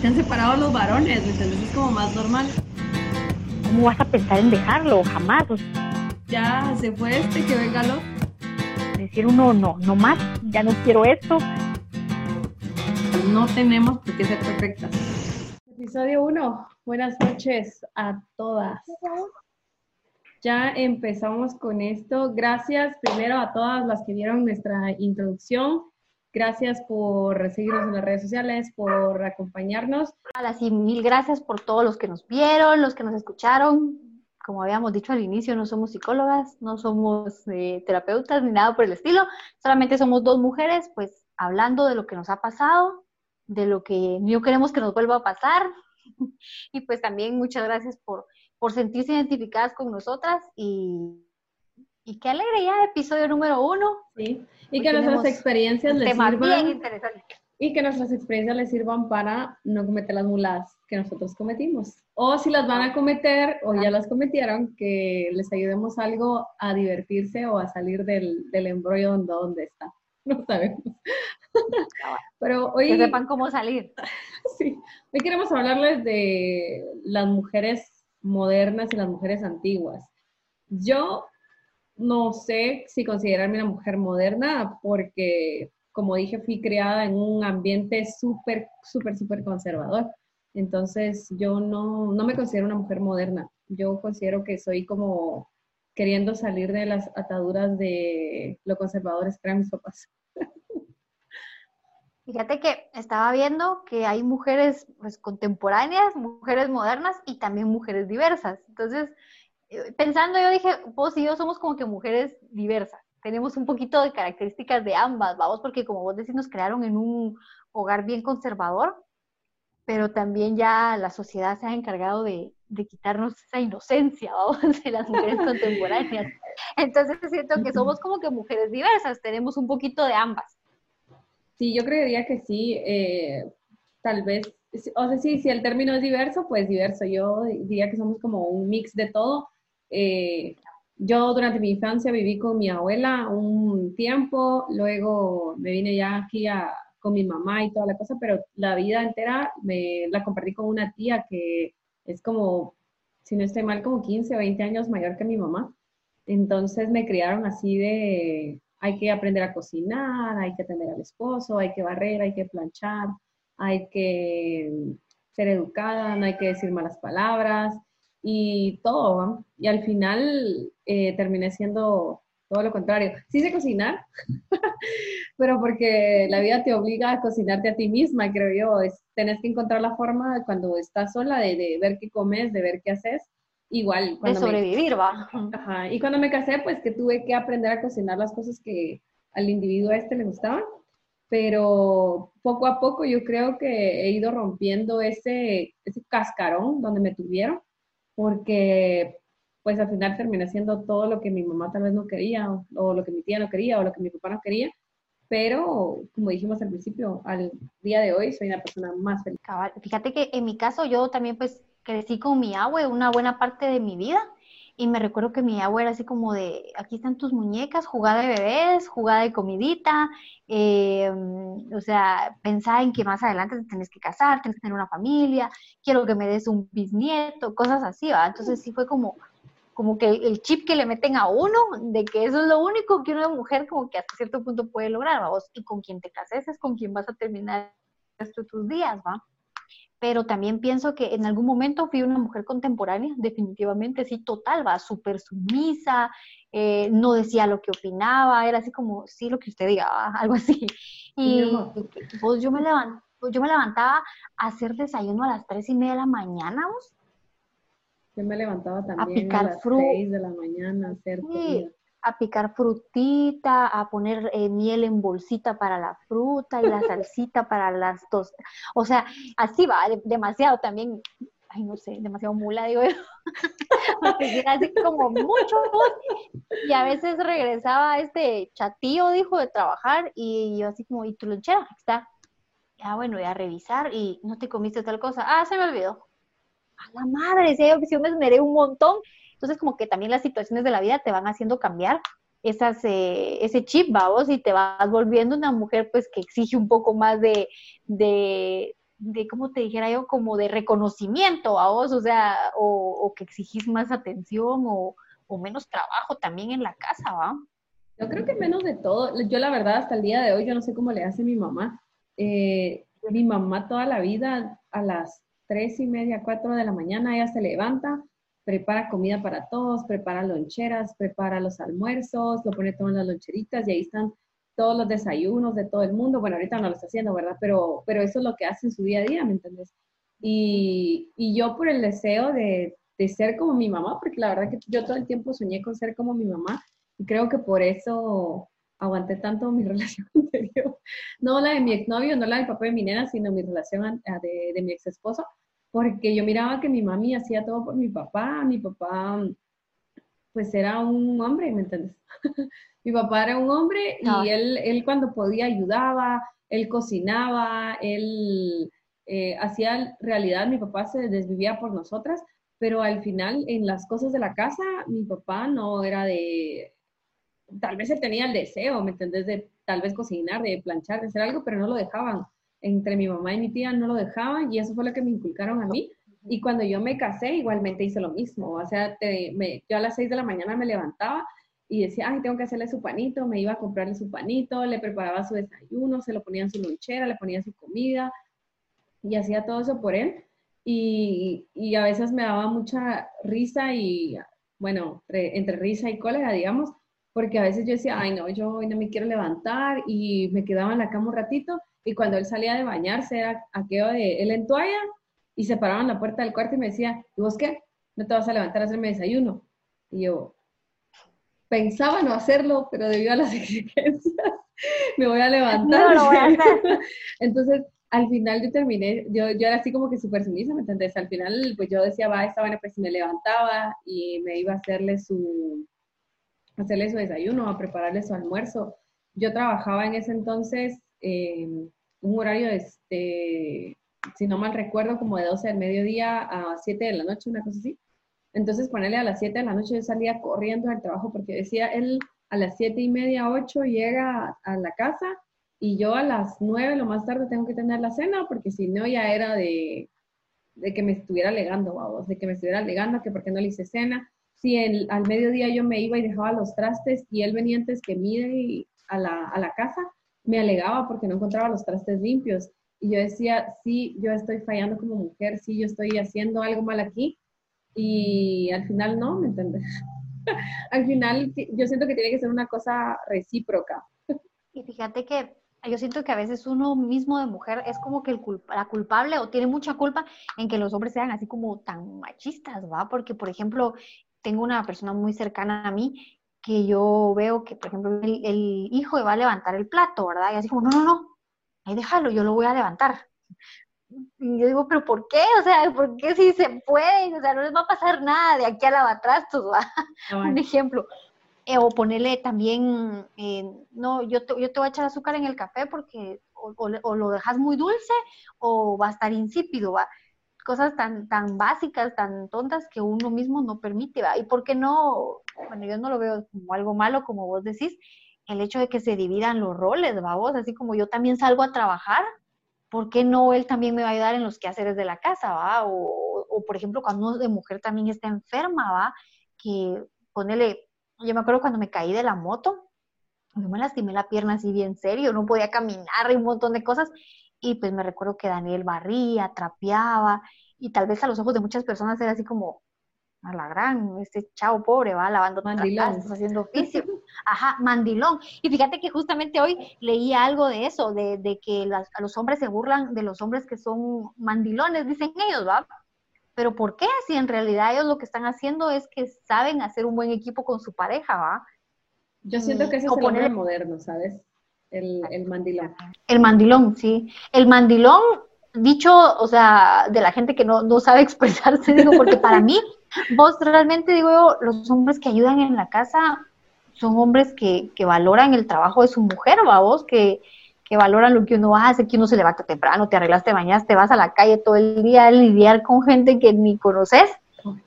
Se han separado los varones, entonces Es como más normal. ¿Cómo vas a pensar en dejarlo? Jamás. Ya se fue este, que venga lo. Decir uno, no, no más, ya no quiero esto. No tenemos por qué ser perfectas. Episodio 1. Buenas noches a todas. Ya empezamos con esto. Gracias primero a todas las que vieron nuestra introducción. Gracias por seguirnos en las redes sociales, por acompañarnos. y mil gracias por todos los que nos vieron, los que nos escucharon. Como habíamos dicho al inicio, no somos psicólogas, no somos eh, terapeutas ni nada por el estilo. Solamente somos dos mujeres, pues hablando de lo que nos ha pasado, de lo que no queremos que nos vuelva a pasar. y pues también muchas gracias por, por sentirse identificadas con nosotras y, y qué alegre ya, episodio número uno. Sí. Y que nuestras experiencias les sirvan. Y que nuestras experiencias les sirvan para no cometer las mulas que nosotros cometimos. O si las van a cometer o ya las cometieron, que les ayudemos algo a divertirse o a salir del, del embrollo donde, donde está. No sabemos. Pero hoy... Que sepan cómo salir. Sí. Hoy queremos hablarles de las mujeres modernas y las mujeres antiguas. Yo no sé si considerarme una mujer moderna porque, como dije, fui criada en un ambiente súper, súper, súper conservador. Entonces, yo no, no me considero una mujer moderna. Yo considero que soy como queriendo salir de las ataduras de lo conservadores que eran mis papás. Fíjate que estaba viendo que hay mujeres pues, contemporáneas, mujeres modernas y también mujeres diversas. Entonces, pensando yo dije, vos y yo somos como que mujeres diversas, tenemos un poquito de características de ambas, vamos, porque como vos decís, nos crearon en un hogar bien conservador, pero también ya la sociedad se ha encargado de, quitarnos esa inocencia, vamos, de las mujeres contemporáneas. Entonces siento que somos como que mujeres diversas, tenemos un poquito de ambas. Sí, yo creería que sí, eh, tal vez, o sea, sí, si el término es diverso, pues diverso. Yo diría que somos como un mix de todo, eh, yo durante mi infancia viví con mi abuela un tiempo, luego me vine ya aquí con mi mamá y toda la cosa, pero la vida entera me la compartí con una tía que es como, si no estoy mal, como 15 o 20 años mayor que mi mamá. Entonces me criaron así de, hay que aprender a cocinar, hay que atender al esposo, hay que barrer, hay que planchar, hay que ser educada, no hay que decir malas palabras y todo. Y al final eh, terminé siendo todo lo contrario. Sí sé cocinar, pero porque la vida te obliga a cocinarte a ti misma, creo yo. Es, tenés que encontrar la forma cuando estás sola de, ver qué comes, de ver qué haces. Igual. de sobrevivir, va. Ajá. Y cuando me casé, pues que tuve que aprender a cocinar las cosas que al individuo este le gustaban. Pero poco a poco yo creo que he ido rompiendo ese, ese cascarón donde me tuvieron porque pues al final terminé haciendo todo lo que mi mamá tal vez no quería, o, lo que mi tía no quería, o lo que mi papá no quería, pero como dijimos al principio, al día de hoy soy una persona más feliz. Fíjate que en mi caso yo también pues crecí con mi agua una buena parte de mi vida y me recuerdo que mi abuela era así como de, aquí están tus muñecas, jugada de bebés, jugada de comidita, eh, o sea, pensá en que más adelante te tenés que casar, tienes que tener una familia, quiero que me des un bisnieto, cosas así, ¿va? Entonces sí fue como, como que el chip que le meten a uno, de que eso es lo único que una mujer como que hasta cierto punto puede lograr, ¿va? y con quien te cases es con quien vas a terminar tus días, ¿va? Pero también pienso que en algún momento fui una mujer contemporánea, definitivamente, sí, total, va, súper sumisa, eh, no decía lo que opinaba, era así como, sí, lo que usted diga, algo así. Y pues, yo, me levant, pues, yo me levantaba a hacer desayuno a las tres y media de la mañana, ¿vos? Yo me levantaba también a, las seis de la mañana a hacer sí a picar frutita, a poner eh, miel en bolsita para la fruta y la salsita para las tostas. O sea, así va, demasiado también, ay, no sé, demasiado mula, digo yo. así como mucho. Y a veces regresaba este chatío, dijo, de trabajar y yo así como, ¿y tu lonchera? Está. Ah, bueno, voy a revisar y no te comiste tal cosa. Ah, se me olvidó. A la madre, si yo me esmeré un montón entonces, como que también las situaciones de la vida te van haciendo cambiar esas, eh, ese chip, vamos, y te vas volviendo una mujer pues que exige un poco más de, de, de ¿cómo te dijera yo? Como de reconocimiento a vos, o sea, o, que exigís más atención o, o, menos trabajo también en la casa, ¿va? Yo creo que menos de todo. Yo la verdad hasta el día de hoy, yo no sé cómo le hace mi mamá. Eh, mi mamá toda la vida a las tres y media, cuatro de la mañana, ella se levanta, prepara comida para todos, prepara loncheras, prepara los almuerzos, lo pone todo en las loncheritas y ahí están todos los desayunos de todo el mundo. Bueno, ahorita no lo está haciendo, ¿verdad? Pero, pero eso es lo que hace en su día a día, ¿me entiendes? Y, y yo por el deseo de, de, ser como mi mamá, porque la verdad que yo todo el tiempo soñé con ser como mi mamá, y creo que por eso aguanté tanto mi relación anterior. No la de mi exnovio, no la del papá de mi nena, sino mi relación de, de mi ex esposo porque yo miraba que mi mami hacía todo por mi papá, mi papá pues era un hombre, ¿me entiendes? mi papá era un hombre y ah. él, él cuando podía ayudaba, él cocinaba, él eh, hacía realidad, mi papá se desvivía por nosotras, pero al final en las cosas de la casa mi papá no era de, tal vez él tenía el deseo, ¿me entiendes? De tal vez cocinar, de planchar, de hacer algo, pero no lo dejaban entre mi mamá y mi tía no lo dejaban y eso fue lo que me inculcaron a mí. Y cuando yo me casé, igualmente hice lo mismo. O sea, yo a las 6 de la mañana me levantaba y decía, ay, tengo que hacerle su panito, me iba a comprarle su panito, le preparaba su desayuno, se lo ponía en su lonchera, le ponía su comida y hacía todo eso por él. Y, y a veces me daba mucha risa y, bueno, entre, entre risa y cólera, digamos, porque a veces yo decía, ay, no, yo hoy no me quiero levantar y me quedaba en la cama un ratito y cuando él salía de bañarse era aquello de él en toalla y se paraban en la puerta del cuarto y me decía, ¿y vos qué? ¿No te vas a levantar a hacerme desayuno? Y yo pensaba no hacerlo, pero debido a las exigencias me voy a levantar. No, lo Entonces, al final yo terminé, yo, yo era así como que súper sumisa, ¿me entendés? Al final, pues yo decía, va, esta buena, pues me levantaba y me iba a hacerle su, hacerle su desayuno, a prepararle su almuerzo. Yo trabajaba en ese entonces eh, un horario, este, si no mal recuerdo, como de 12 del mediodía a 7 de la noche, una cosa así. Entonces, ponerle a las 7 de la noche, yo salía corriendo al trabajo porque decía, él a las 7 y media, 8 llega a la casa y yo a las 9 lo más tarde tengo que tener la cena porque si no ya era de, de que me estuviera alegando, vamos, de que me estuviera alegando que porque no le hice cena. Si el, al mediodía yo me iba y dejaba los trastes y él venía antes que mire a la, a la casa, me alegaba porque no encontraba los trastes limpios. Y yo decía, sí, yo estoy fallando como mujer, sí, yo estoy haciendo algo mal aquí. Y al final no, ¿me entiendes? al final yo siento que tiene que ser una cosa recíproca. y fíjate que yo siento que a veces uno mismo de mujer es como que el la culpable o tiene mucha culpa en que los hombres sean así como tan machistas, ¿va? Porque, por ejemplo, tengo una persona muy cercana a mí que yo veo que, por ejemplo, el, hijo va a levantar el plato, ¿verdad? Y así como, no, no, no, ahí déjalo, yo lo voy a levantar. Y yo digo, pero ¿por qué? O sea, ¿por qué si se puede? O sea, no les va a pasar nada de aquí a lavatrastos, ¿va? Un ejemplo. Eh, o ponerle también, eh, no, yo te, yo te voy a echar azúcar en el café porque o, o, lo dejas muy dulce o va a estar insípido, ¿va? Cosas tan, tan básicas, tan tontas que uno mismo no permite, ¿va? Y por qué no, bueno, yo no lo veo como algo malo, como vos decís, el hecho de que se dividan los roles, ¿va? Vos, así como yo también salgo a trabajar, ¿por qué no él también me va a ayudar en los quehaceres de la casa, ¿va? O, o por ejemplo, cuando uno de mujer también está enferma, ¿va? Que ponele, yo me acuerdo cuando me caí de la moto, yo me lastimé la pierna así bien serio, no podía caminar y un montón de cosas, y pues me recuerdo que Daniel barría, trapeaba, y tal vez a los ojos de muchas personas era así como, a la gran, este chavo pobre va lavando trastes, haciendo oficio. Ajá, mandilón. Y fíjate que justamente hoy leí algo de eso, de, de que a los hombres se burlan de los hombres que son mandilones, dicen ellos, ¿va? Pero ¿por qué? Si en realidad ellos lo que están haciendo es que saben hacer un buen equipo con su pareja, ¿va? Yo siento que eso es el hombre moderno, ¿sabes? El, mandilón. El mandilón, sí. El mandilón, dicho, o sea, de la gente que no, no sabe expresarse, digo, porque para mí, vos realmente digo, los hombres que ayudan en la casa son hombres que, que valoran el trabajo de su mujer, ¿va vos? Que, que valoran lo que uno hace, que uno se levanta temprano, te arreglaste, te te vas a la calle todo el día a lidiar con gente que ni conoces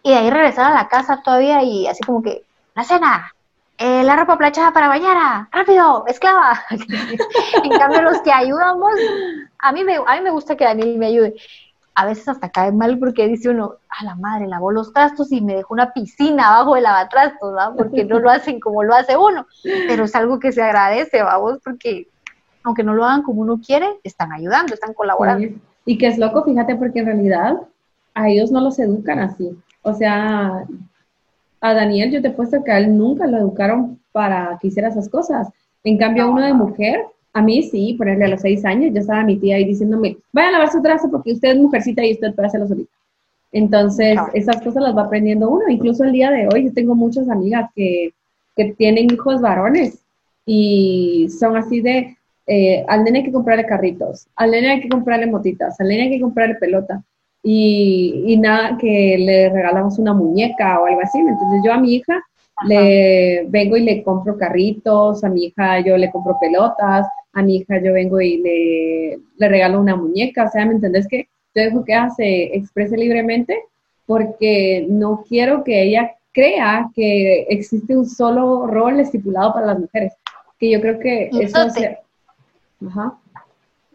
y de ahí regresar a la casa todavía y así como que, la cena, eh, la ropa planchada para bañar, rápido, esclava. en cambio, los que ayudamos a mí me, a mí me gusta que Daniel me ayude. A veces hasta cae mal porque dice uno, a la madre, lavó los trastos y me dejó una piscina abajo del lavatrastos, ¿no? Porque no lo hacen como lo hace uno. Pero es algo que se agradece, vamos, porque aunque no lo hagan como uno quiere, están ayudando, están colaborando. Y que es loco, fíjate, porque en realidad a ellos no los educan así. O sea, a Daniel yo te he puesto que a él nunca lo educaron para que hiciera esas cosas. En cambio, a uno de mujer, a mí sí, ponerle a los seis años, ya estaba mi tía ahí diciéndome, vaya a lavar su trazo porque usted es mujercita y usted puede hacerlo solita. Entonces, esas cosas las va aprendiendo uno. Incluso el día de hoy, yo tengo muchas amigas que, que tienen hijos varones y son así de, eh, al nene hay que comprarle carritos, al nene hay que comprarle motitas, al nene hay que comprarle pelota. Y, y nada, que le regalamos una muñeca o algo así. Entonces yo a mi hija le vengo y le compro carritos, a mi hija yo le compro pelotas, a mi hija yo vengo y le, le regalo una muñeca. O sea, ¿me entendés que yo dejo que ella se exprese libremente? Porque no quiero que ella crea que existe un solo rol estipulado para las mujeres. Que yo creo que eso... Ajá.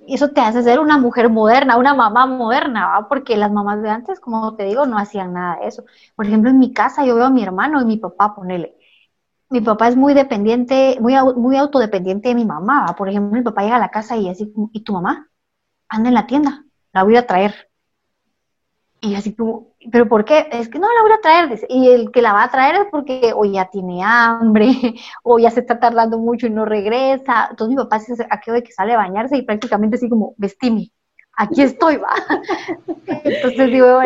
Eso te hace ser una mujer moderna, una mamá moderna, ¿va? porque las mamás de antes, como te digo, no hacían nada de eso. Por ejemplo, en mi casa yo veo a mi hermano y mi papá, ponele. Mi papá es muy dependiente, muy, muy autodependiente de mi mamá. Por ejemplo, mi papá llega a la casa y así, ¿y tu mamá? Anda en la tienda, la voy a traer. Y así como, ¿pero por qué? Es que no la voy a traer. Y el que la va a traer es porque o ya tiene hambre, o ya se está tardando mucho y no regresa. Entonces mi papá se aquello de que sale a bañarse y prácticamente así como, vestime, aquí estoy, va. Entonces digo,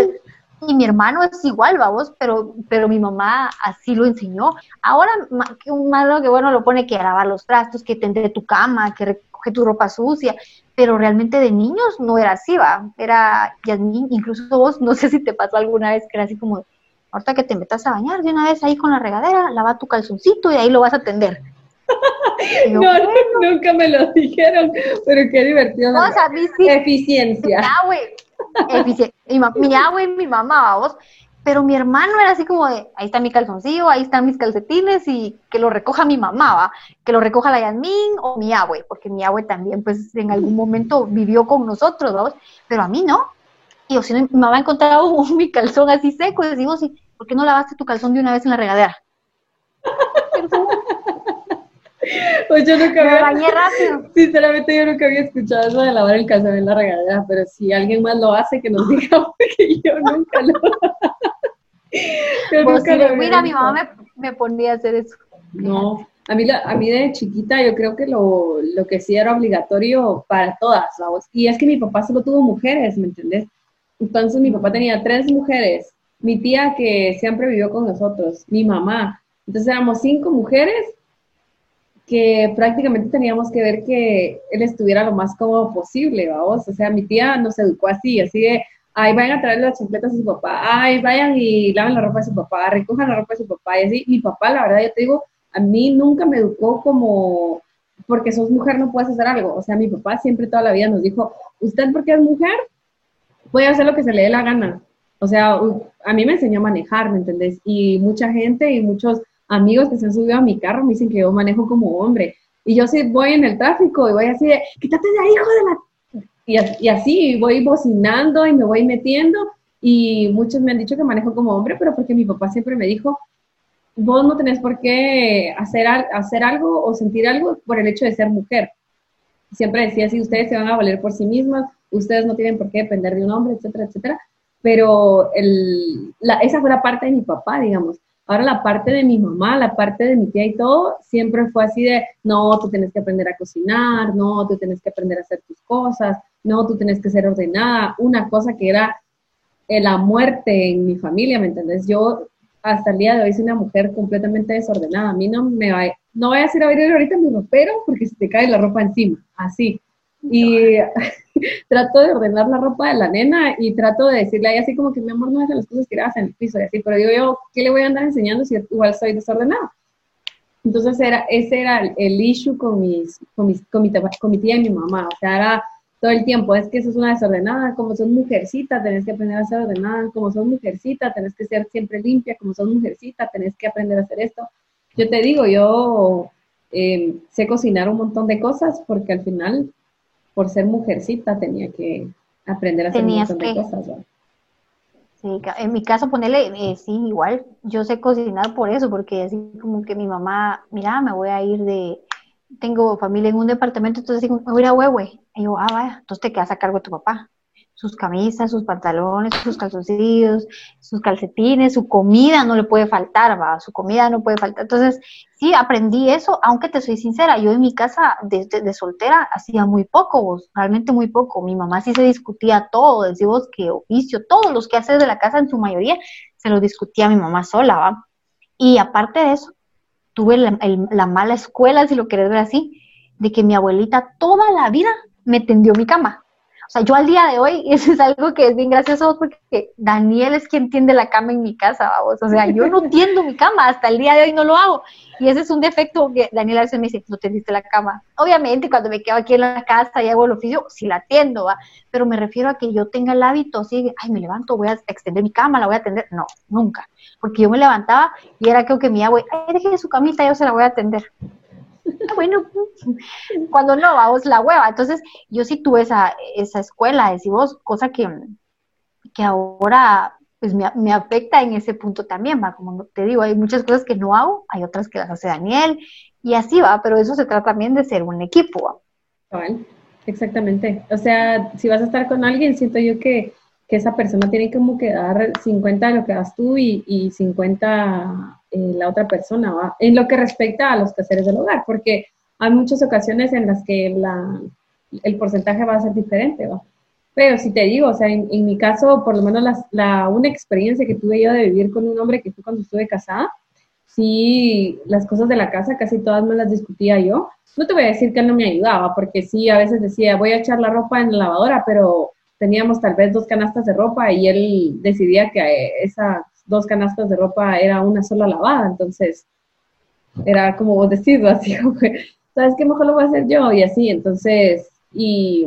y mi hermano es igual, vamos, pero, pero mi mamá así lo enseñó. Ahora, que un malo que bueno lo pone que lavar los trastos, que tende tu cama, que recoge tu ropa sucia, pero realmente de niños no era así, va. Era, Yasmin, incluso vos, no sé si te pasó alguna vez que era así como, ahorita que te metas a bañar de una vez ahí con la regadera, lava tu calzoncito y ahí lo vas a tender. no, nunca me lo dijeron, pero qué divertido. No, o sea, Eficiencia. Mi, mi agua y mi mamá, vamos. Pero mi hermano era así como de, ahí está mi calzoncillo, ahí están mis calcetines y que lo recoja mi mamá, ¿va? que lo recoja la Yasmín o mi abue, porque mi abue también pues en algún momento vivió con nosotros, ¿vamos? pero a mí no. Y o si no, mi mamá ha encontrado mi calzón así seco y decimos, ¿por qué no lavaste tu calzón de una vez en la regadera? Pues yo nunca había. bañé rápido. Sinceramente, yo nunca había escuchado eso de lavar el calzón en la regadera, pero si alguien más lo hace, que nos diga, porque yo nunca lo. yo pues nunca mira, mi mamá me, me, ponía a hacer eso. No, a mí, a mí de chiquita, yo creo que lo, lo que sí era obligatorio para todas, ¿sabes? Y es que mi papá solo tuvo mujeres, ¿me entendés? Entonces, mi papá tenía tres mujeres. Mi tía, que siempre vivió con nosotros, mi mamá. Entonces, éramos cinco mujeres que prácticamente teníamos que ver que él estuviera lo más cómodo posible, vamos. O sea, mi tía nos educó así, así de, ay, vayan a traer las chancletas a su papá, ay, vayan y laven la ropa de su papá, recojan la ropa de su papá, y así. Mi papá, la verdad, yo te digo, a mí nunca me educó como, porque sos mujer no puedes hacer algo. O sea, mi papá siempre toda la vida nos dijo, usted porque es mujer, puede hacer lo que se le dé la gana. O sea, a mí me enseñó a manejar, ¿me entendés? Y mucha gente y muchos amigos que se han subido a mi carro me dicen que yo manejo como hombre. Y yo sí voy en el tráfico y voy así de, quítate de ahí, hijo de la... Y, y así voy bocinando y me voy metiendo. Y muchos me han dicho que manejo como hombre, pero porque mi papá siempre me dijo, vos no tenés por qué hacer, hacer algo o sentir algo por el hecho de ser mujer. Siempre decía así, ustedes se van a valer por sí mismas, ustedes no tienen por qué depender de un hombre, etcétera, etcétera. Pero el, la, esa fue la parte de mi papá, digamos. Ahora la parte de mi mamá, la parte de mi tía y todo, siempre fue así de, no, tú tienes que aprender a cocinar, no, tú tienes que aprender a hacer tus cosas, no, tú tienes que ser ordenada, una cosa que era eh, la muerte en mi familia, ¿me entendés? Yo hasta el día de hoy soy una mujer completamente desordenada, a mí no me va, no voy a hacer abrir ahorita mi ropero porque se te cae la ropa encima, así. Y trato de ordenar la ropa de la nena y trato de decirle ahí así como que mi amor no deja las cosas tiradas en el piso y así, pero digo yo, ¿qué le voy a andar enseñando si igual soy desordenada? Entonces era, ese era el, issue con, mis, con, mis, con, mi, con mi tía y mi mamá, o sea, era todo el tiempo, es que eso es una desordenada, como son mujercita, tenés que aprender a ser ordenada, como son mujercita, tenés que ser siempre limpia, como son mujercita, tenés que aprender a hacer esto. Yo te digo, yo eh, sé cocinar un montón de cosas porque al final por ser mujercita tenía que aprender a hacer un montón de cosas. Sí, en mi caso, ponerle, eh, sí, igual, yo sé cocinar por eso, porque así como que mi mamá, mira, me voy a ir de, tengo familia en un departamento, entonces me voy a ir a Huehue. Y yo, ah, vaya, entonces te quedas a cargo de tu papá sus camisas, sus pantalones, sus calzoncillos, sus calcetines, su comida no le puede faltar, va, su comida no puede faltar. Entonces, sí, aprendí eso, aunque te soy sincera, yo en mi casa de, de, soltera hacía muy poco, realmente muy poco. Mi mamá sí se discutía todo, decimos que oficio, todos los que haces de la casa en su mayoría se los discutía mi mamá sola, va. Y aparte de eso, tuve la, la mala escuela, si lo querés ver así, de que mi abuelita toda la vida me tendió mi cama o sea, yo al día de hoy, eso es algo que es bien gracioso porque Daniel es quien tiende la cama en mi casa, vamos. O sea, yo no tiendo mi cama, hasta el día de hoy no lo hago. Y ese es un defecto que Daniel a veces me dice, no tendiste la cama. Obviamente, cuando me quedo aquí en la casa y hago el oficio, sí la atiendo, ¿va? Pero me refiero a que yo tenga el hábito así, ay, me levanto, voy a extender mi cama, la voy a atender. No, nunca. Porque yo me levantaba y era creo que mi abuela, ay, déjeme su camita, yo se la voy a atender. Ah, bueno, cuando no, vamos la hueva. Entonces, yo sí tuve esa, esa escuela, decimos, cosa que, que ahora pues me, afecta en ese punto también, va, como te digo, hay muchas cosas que no hago, hay otras que las hace Daniel, y así va, pero eso se trata también de ser un equipo. Exactamente. O sea, si vas a estar con alguien, siento yo que, que esa persona tiene que dar 50 de lo que das tú y, y 50 eh, la otra persona, ¿va? en lo que respecta a los quehaceres del hogar, porque hay muchas ocasiones en las que el porcentaje va a ser diferente, ¿va? Pero si te digo, o sea, en, mi caso, por lo menos la, la, una experiencia que tuve yo de vivir con un hombre que fue cuando estuve casada, sí, las cosas de la casa casi todas me las discutía yo. No te voy a decir que no me ayudaba, porque sí, a veces decía, voy a echar la ropa en la lavadora, pero teníamos tal vez dos canastas de ropa y él decidía que esa dos canastas de ropa era una sola lavada, entonces era como vos decís, así como ¿sabes qué? Mejor lo voy a hacer yo y así, entonces, y,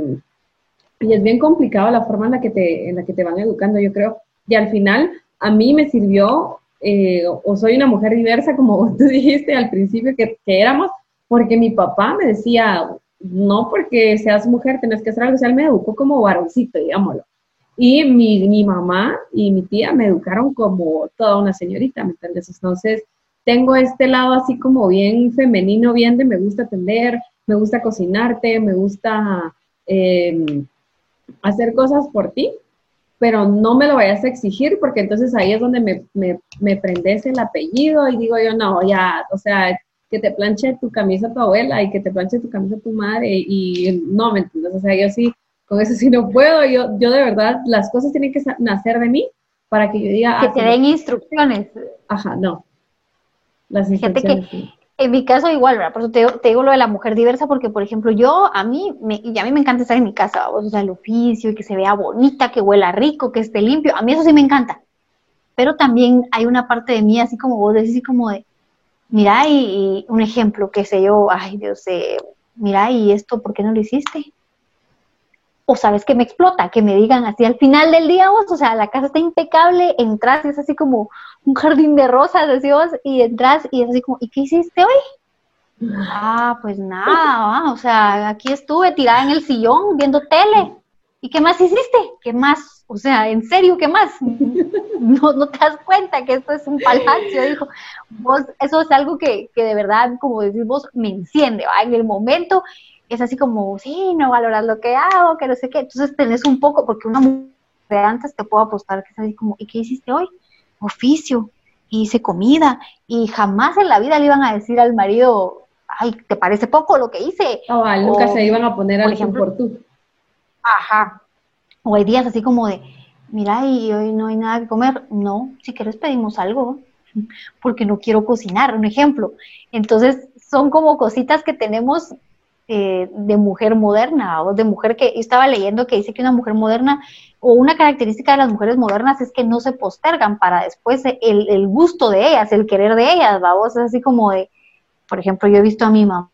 y, es bien complicado la forma en la, que te, en la que te van educando, yo creo, y al final a mí me sirvió, eh, o soy una mujer diversa, como tú dijiste al principio que éramos, porque mi papá me decía, no porque seas mujer tenés que hacer algo, o sea, me educó como varoncito, digámoslo. Y mi, mi, mamá y mi tía me educaron como toda una señorita, ¿me entiendes? Entonces, tengo este lado así como bien femenino, bien de me gusta atender, me gusta cocinarte, me gusta em, hacer cosas por ti, pero no me lo vayas a exigir porque entonces ahí es donde me, me, me prendes el apellido y digo yo, no, ya, o sea, que te planche tu camisa tu abuela y que te planche tu camisa tu madre y no, ¿me entiendes? O sea, yo sí con eso sí no puedo, yo, yo de verdad, las cosas tienen que nacer de mí para que yo diga... Que ah, te den instrucciones. Ajá, no. Las instrucciones. que en mi caso igual, ¿verdad? Por eso te, digo lo de la mujer diversa, porque por ejemplo yo, a mí, me, y a mí me encanta estar en mi casa, o sea, el oficio, y que se vea bonita, que huela rico, que esté limpio, a mí eso sí me encanta. Pero también hay una parte de mí, así como vos decís, como de, mira, y, un ejemplo, que sé yo, ay Dios, eh, mira, y esto, ¿por qué no lo hiciste? o sabes que me explota, que me digan así al final del día, vos, o sea, la casa está impecable, entras y es así como un jardín de rosas, así vos, y entras y es así como, ¿y qué hiciste hoy? Ah, pues nada, o sea, aquí estuve tirada en el sillón viendo tele. ¿Y qué más hiciste? ¿Qué más? O sea, en serio, ¿qué más? No, no te das cuenta que esto es un palacio, dijo. Vos, eso es algo que, que de verdad, como decís vos, me enciende, ¿va? En el momento es así como, sí, no valoras lo que hago, que no sé qué. Entonces tenés un poco, porque una mujer de antes te puedo apostar que es así como, ¿y qué hiciste hoy? Oficio, hice comida, y jamás en la vida le iban a decir al marido, ay, ¿te parece poco lo que hice? Oh, nunca se iban a poner al ejemplo, por tú. Ajá. O hay días así como de, mira, y hoy no hay nada que comer. No, si quieres pedimos algo, porque no quiero cocinar, un ejemplo. Entonces, son como cositas que tenemos eh, de mujer moderna o de mujer que estaba leyendo que dice que una mujer moderna o una característica de las mujeres modernas es que no se postergan para después el, el gusto de ellas, el querer de ellas, vamos, así como de, por ejemplo, yo he visto a mi mamá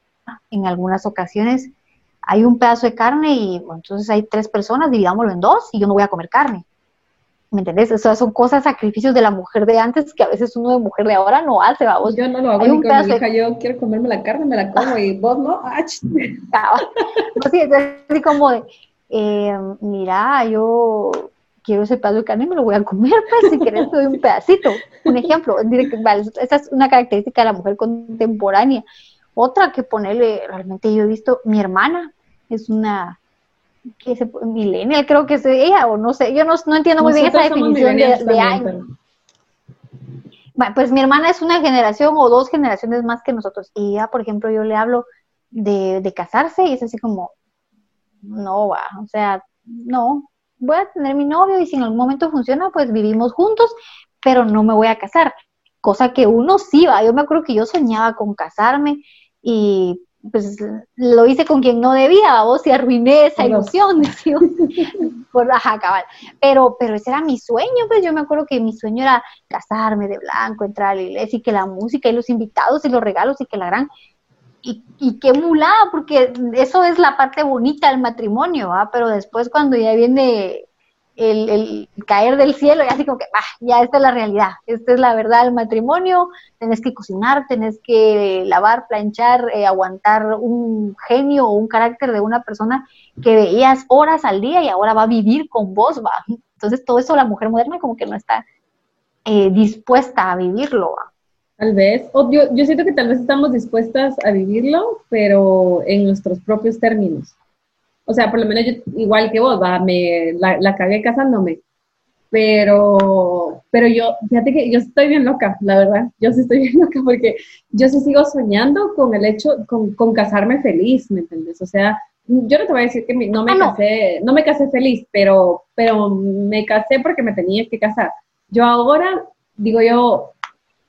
en algunas ocasiones, hay un pedazo de carne y entonces hay tres personas, dividámoslo en dos y yo no voy a comer carne. ¿Me entendés? O sea, son cosas, sacrificios de la mujer de antes que a veces uno de mujer de ahora no hace, vamos. Yo no lo hago ni con mi hija, yo quiero comerme la carne, me la como y vos no. Ah, sí, es así como de, eh, mira, yo quiero ese pedazo de carne y me lo voy a comer, pues si querés te doy un pedacito. Un ejemplo, esa es una característica de la mujer contemporánea. Otra que ponerle, realmente yo he visto, mi hermana es una que se, millennial, creo que es ella, o no sé, yo no, no entiendo muy bien esa definición de, de año. Bueno, pues mi hermana es una generación o dos generaciones más que nosotros. Y ya, por ejemplo, yo le hablo de, de casarse y es así como, no va, o sea, no, voy a tener mi novio y si en algún momento funciona, pues vivimos juntos, pero no me voy a casar. Cosa que uno sí va. Yo me acuerdo que yo soñaba con casarme y pues lo hice con quien no debía, vos y arruiné esa ilusión, por ajá, cabal. Pero, pero ese era mi sueño, pues yo me acuerdo que mi sueño era casarme de blanco, entrar a la iglesia y que la música y los invitados y los regalos y que la gran y, y qué mulada, porque eso es la parte bonita del matrimonio, ¿va? Pero después cuando ya viene el, caer del cielo, ya así como que, ah, ya esta es la realidad, esta es la verdad del matrimonio, tenés que cocinar, tenés que lavar, planchar, eh, aguantar un genio o un carácter de una persona que veías horas al día y ahora va a vivir con vos, va. Entonces todo eso la mujer moderna como que no está eh, dispuesta a vivirlo. Tal vez, yo siento que tal vez estamos dispuestas a vivirlo, pero en nuestros propios términos o sea, por lo menos yo, igual que vos, me, la, la cagué casándome. Pero, pero yo, fíjate que yo estoy bien loca, la verdad. Yo sí estoy bien loca porque yo sí sigo soñando con el hecho, con, con casarme feliz, ¿me entiendes? O sea, yo no te voy a decir que no me ah, casé, no. me casé feliz, pero, pero me casé porque me tenía que casar. Yo ahora, digo yo,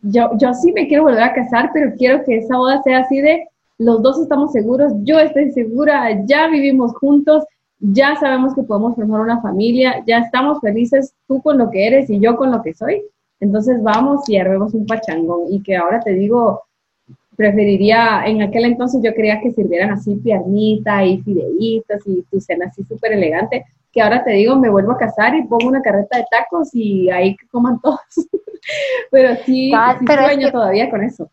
yo, yo sí me quiero volver a casar, pero quiero que esa boda sea así de, los dos estamos seguros, yo estoy segura, ya vivimos juntos, ya sabemos que podemos formar una familia, ya estamos felices tú con lo que eres y yo con lo que soy. Entonces vamos y armemos un pachangón. Y que ahora te digo, preferiría, en aquel entonces yo quería que sirvieran así piernita y fideitos y tu cena así súper elegante, que ahora te digo, me vuelvo a casar y pongo una carreta de tacos y ahí que coman todos. pero sí, sí sueño todavía con eso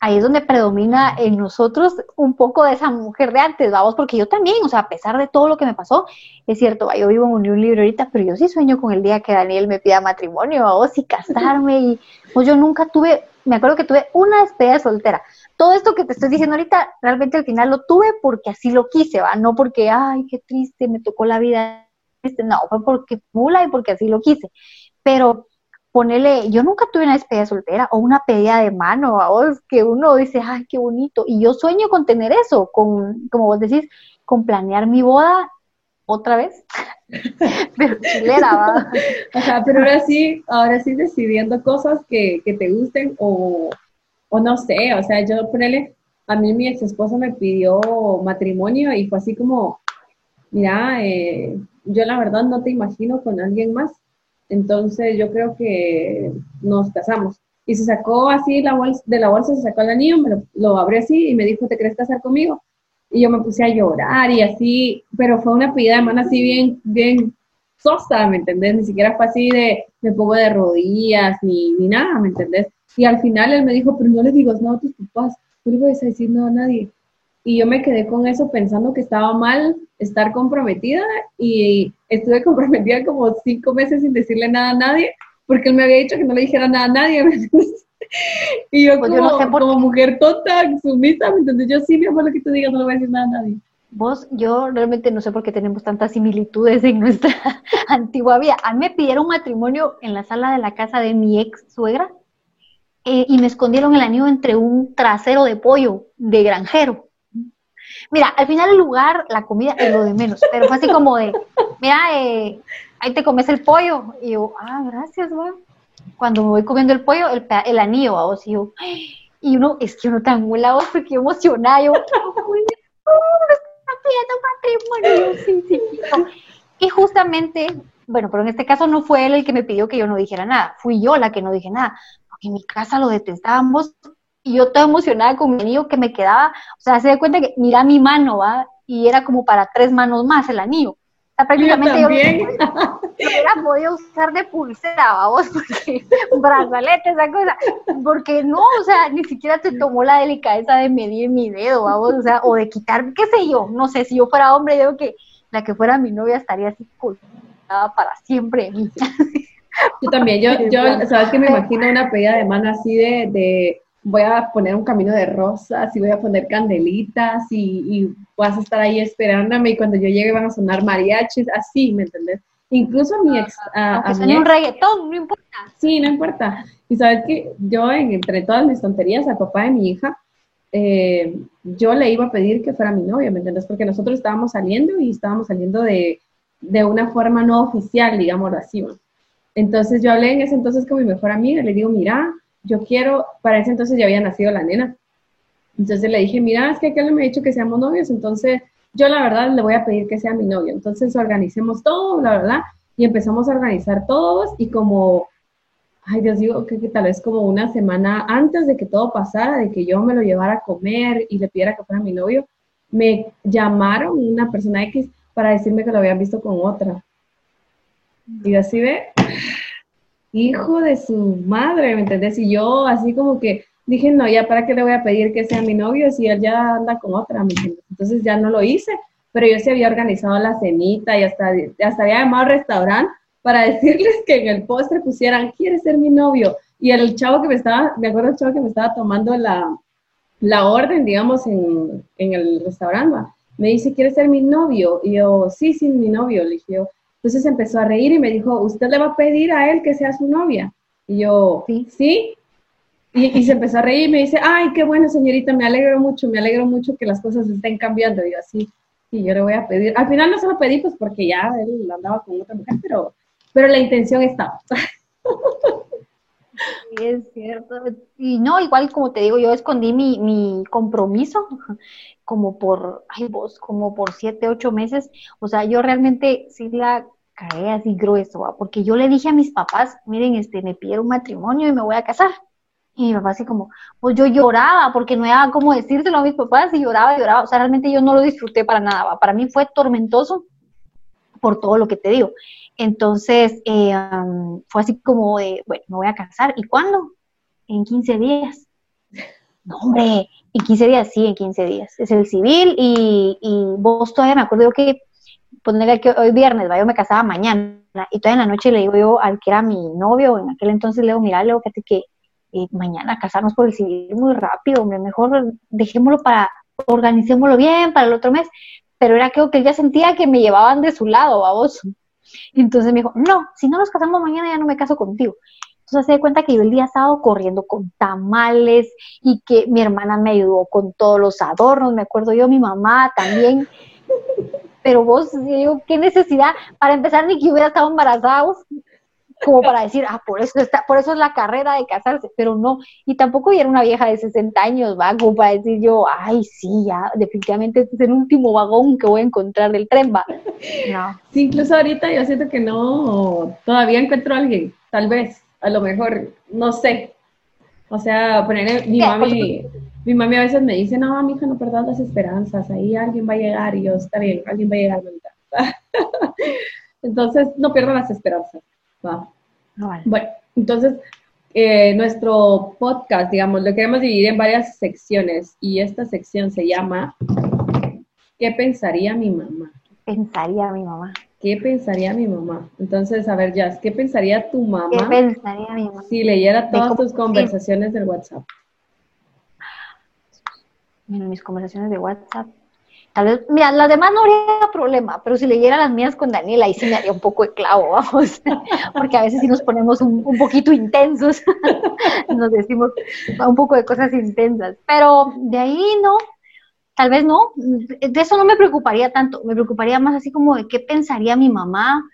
ahí es donde predomina en nosotros un poco de esa mujer de antes, vamos, porque yo también, o sea, a pesar de todo lo que me pasó, es cierto, yo vivo en un libro ahorita, pero yo sí sueño con el día que Daniel me pida matrimonio, vamos, y casarme, y pues yo nunca tuve, me acuerdo que tuve una despedida soltera. Todo esto que te estoy diciendo ahorita, realmente al final lo tuve porque así lo quise, va, no porque, ay, qué triste, me tocó la vida, no, fue porque mula y porque así lo quise. Pero ponele, yo nunca tuve una despedida soltera o una pedida de mano, vos, que uno dice, ay, qué bonito. Y yo sueño con tener eso, con, como vos decís, con planear mi boda otra vez. pero chilera, ¿va? Ajá, pero ahora sí, ahora sí decidiendo cosas que, que te gusten o, o, no sé, o sea, yo ponele, a mí mi ex esposo me pidió matrimonio y fue así como, mira, eh, yo la verdad no te imagino con alguien más entonces yo creo que nos casamos. Y se sacó así la bolsa, de la bolsa, se sacó el anillo, me lo, abrió así y me dijo, ¿te querés casar conmigo? Y yo me puse a llorar y así, pero fue una pedida de mano así bien, bien sosa, ¿me entendés? Ni siquiera fue así de, me pongo de rodillas ni, ni nada, ¿me entendés? Y al final él me dijo, pero no les digas no a tus papás, no le voy a decir no a nadie. Y yo me quedé con eso pensando que estaba mal estar comprometida y estuve comprometida como cinco meses sin decirle nada a nadie, porque él me había dicho que no le dijera nada a nadie. y yo, pues como, no como mujer tonta, sumisa, entonces yo sí, mi amor, lo que tú digas, no le voy a decir nada a nadie. Vos, yo realmente no sé por qué tenemos tantas similitudes en nuestra antigua vida. A mí me pidieron matrimonio en la sala de la casa de mi ex suegra eh, y me escondieron el anillo entre un trasero de pollo de granjero. Mira, al final el lugar, la comida es lo de menos, pero fue así como de, mira, eh, ahí te comes el pollo. Y yo, ah, gracias, güey. Cuando me voy comiendo el pollo, el, el anillo, vos, y yo, y uno, es que uno tan volado, porque emocionada, yo, matrimonio, sí, sí. Y justamente, bueno, pero en este caso no fue él el que me pidió que yo no dijera nada, fui yo la que no dije nada, porque en mi casa lo detestábamos y yo toda emocionada con mi anillo que me quedaba, o sea, se da cuenta que mira mi mano, ¿va? Y era como para tres manos más el anillo. O sea, prácticamente yo, era podía usar de pulsera, vamos, porque brazalete, esa cosa, porque no, o sea, ni siquiera te tomó la delicadeza de medir mi dedo, vamos, o sea, o de quitar, qué sé yo, no sé, si yo fuera hombre, digo que la que fuera mi novia estaría así colgada para siempre. Yo también, yo, yo, sabes que me imagino una pedida de mano así de, de voy a poner un camino de rosas y voy a poner candelitas y, y, vas a estar ahí esperándome y cuando yo llegue van a sonar mariachis, así, ¿me entendés? Incluso a mi ex... A, a mi un reggaetón, no importa. Sí, no importa. Y sabes que yo, entre todas mis tonterías, al papá de mi hija, eh, yo le iba a pedir que fuera mi novia, ¿me entiendes? Porque nosotros estábamos saliendo y estábamos saliendo de, de una forma no oficial, digamos así. Entonces yo hablé en ese entonces con mi mejor amiga y le digo, mira, yo quiero, para ese entonces ya había nacido la nena. Entonces le dije, mira, es que aquel me ha dicho que seamos novios, entonces yo la verdad le voy a pedir que sea mi novio. Entonces organicemos todo, la verdad, y empezamos a organizar todos y como, ay Dios, digo que, tal vez como una semana antes de que todo pasara, de que yo me lo llevara a comer y le pidiera que fuera mi novio, me llamaron una persona X para decirme que lo habían visto con otra. Y así ve, hijo de su madre, ¿me entendés? Y yo así como que dije, no, ya para qué le voy a pedir que sea mi novio si él ya anda con otra, ¿me entiendes? Entonces ya no lo hice, pero yo sí había organizado la cenita y hasta, hasta había llamado al restaurante para decirles que en el postre pusieran, ¿quiere ser mi novio? Y el chavo que me estaba, me acuerdo el chavo que me estaba tomando la, la orden, digamos, en, en el restaurante, me dice, ¿quiere ser mi novio? Y yo, sí, sí, mi novio, le dije yo. Entonces empezó a reír y me dijo, ¿usted le va a pedir a él que sea su novia? Y yo, sí, ¿sí? Y, se empezó a reír y me dice, ay, qué bueno, señorita, me alegro mucho, me alegro mucho que las cosas estén cambiando. Y yo, así, y yo le voy a pedir. Al final no se lo pedí, pues porque ya él andaba con otra mujer, pero, pero la intención estaba. Sí, es cierto. Y no, igual como te digo, yo escondí mi, mi compromiso como por, ay vos, como por siete, ocho meses. O sea, yo realmente sí la caí así grueso, porque yo le dije a mis papás, miren, este, me pidieron matrimonio y me voy a casar. Y mi papá así como, pues yo lloraba porque no había cómo decírselo a mis papás y lloraba lloraba. O sea, realmente yo no lo disfruté para nada. Para mí fue tormentoso por todo lo que te digo. Entonces, eh, fue así como de, bueno, me voy a casar. ¿Y cuándo? En 15 días. No, hombre, en 15 días, sí, en 15 días. Es el civil y, vos todavía me acuerdo que ponerle que hoy viernes, ¿va? yo me casaba mañana y todavía en la noche le digo yo al que era mi novio, en aquel entonces le digo, mira, le digo, que, eh, mañana casarnos por el civil muy rápido, hombre, mejor dejémoslo para, organicémoslo bien para el otro mes, pero era creo que él ya sentía que me llevaban de su lado, vos. Entonces me dijo, no, si no nos casamos mañana ya no me caso contigo. Entonces se da cuenta que yo el día sábado corriendo con tamales y que mi hermana me ayudó con todos los adornos, me acuerdo yo, mi mamá también. Pero vos, digo, qué necesidad, para empezar, ni que hubiera estado embarazada, como para decir, ah, por eso está, por eso es la carrera de casarse, pero no, y tampoco era una vieja de 60 años, va, como para decir yo, ay, sí, ya, definitivamente este es el último vagón que voy a encontrar del tren, va. No. Sí, incluso ahorita yo siento que no, todavía encuentro a alguien, tal vez, a lo mejor, no sé. O sea, poner mi mami, mi mami a veces me dice, no, mi hija, no perdas las esperanzas, ahí alguien va a llegar y yo, está bien, alguien va a llegar. entonces, no pierdo las esperanzas. ¿va? Ah, bueno, entonces, eh, nuestro podcast, digamos, lo queremos dividir en varias secciones y esta sección se llama ¿Qué pensaría mi mamá? ¿Qué pensaría mi mamá? ¿Qué pensaría mi mamá? Entonces, a ver, Jazz, ¿qué pensaría tu mamá? ¿Qué pensaría mi mamá? Si leyera todas tus conversaciones del WhatsApp. mis conversaciones de WhatsApp. Tal vez, mira, las demás no habría problema, pero si leyera las mías con Daniela, ahí sí me haría un poco de clavo, vamos. Porque a veces sí nos ponemos un, un poquito intensos. nos decimos un poco de cosas intensas. Pero de ahí no, tal vez no, de eso no me preocuparía tanto, me preocuparía más así como de qué pensaría mi mamá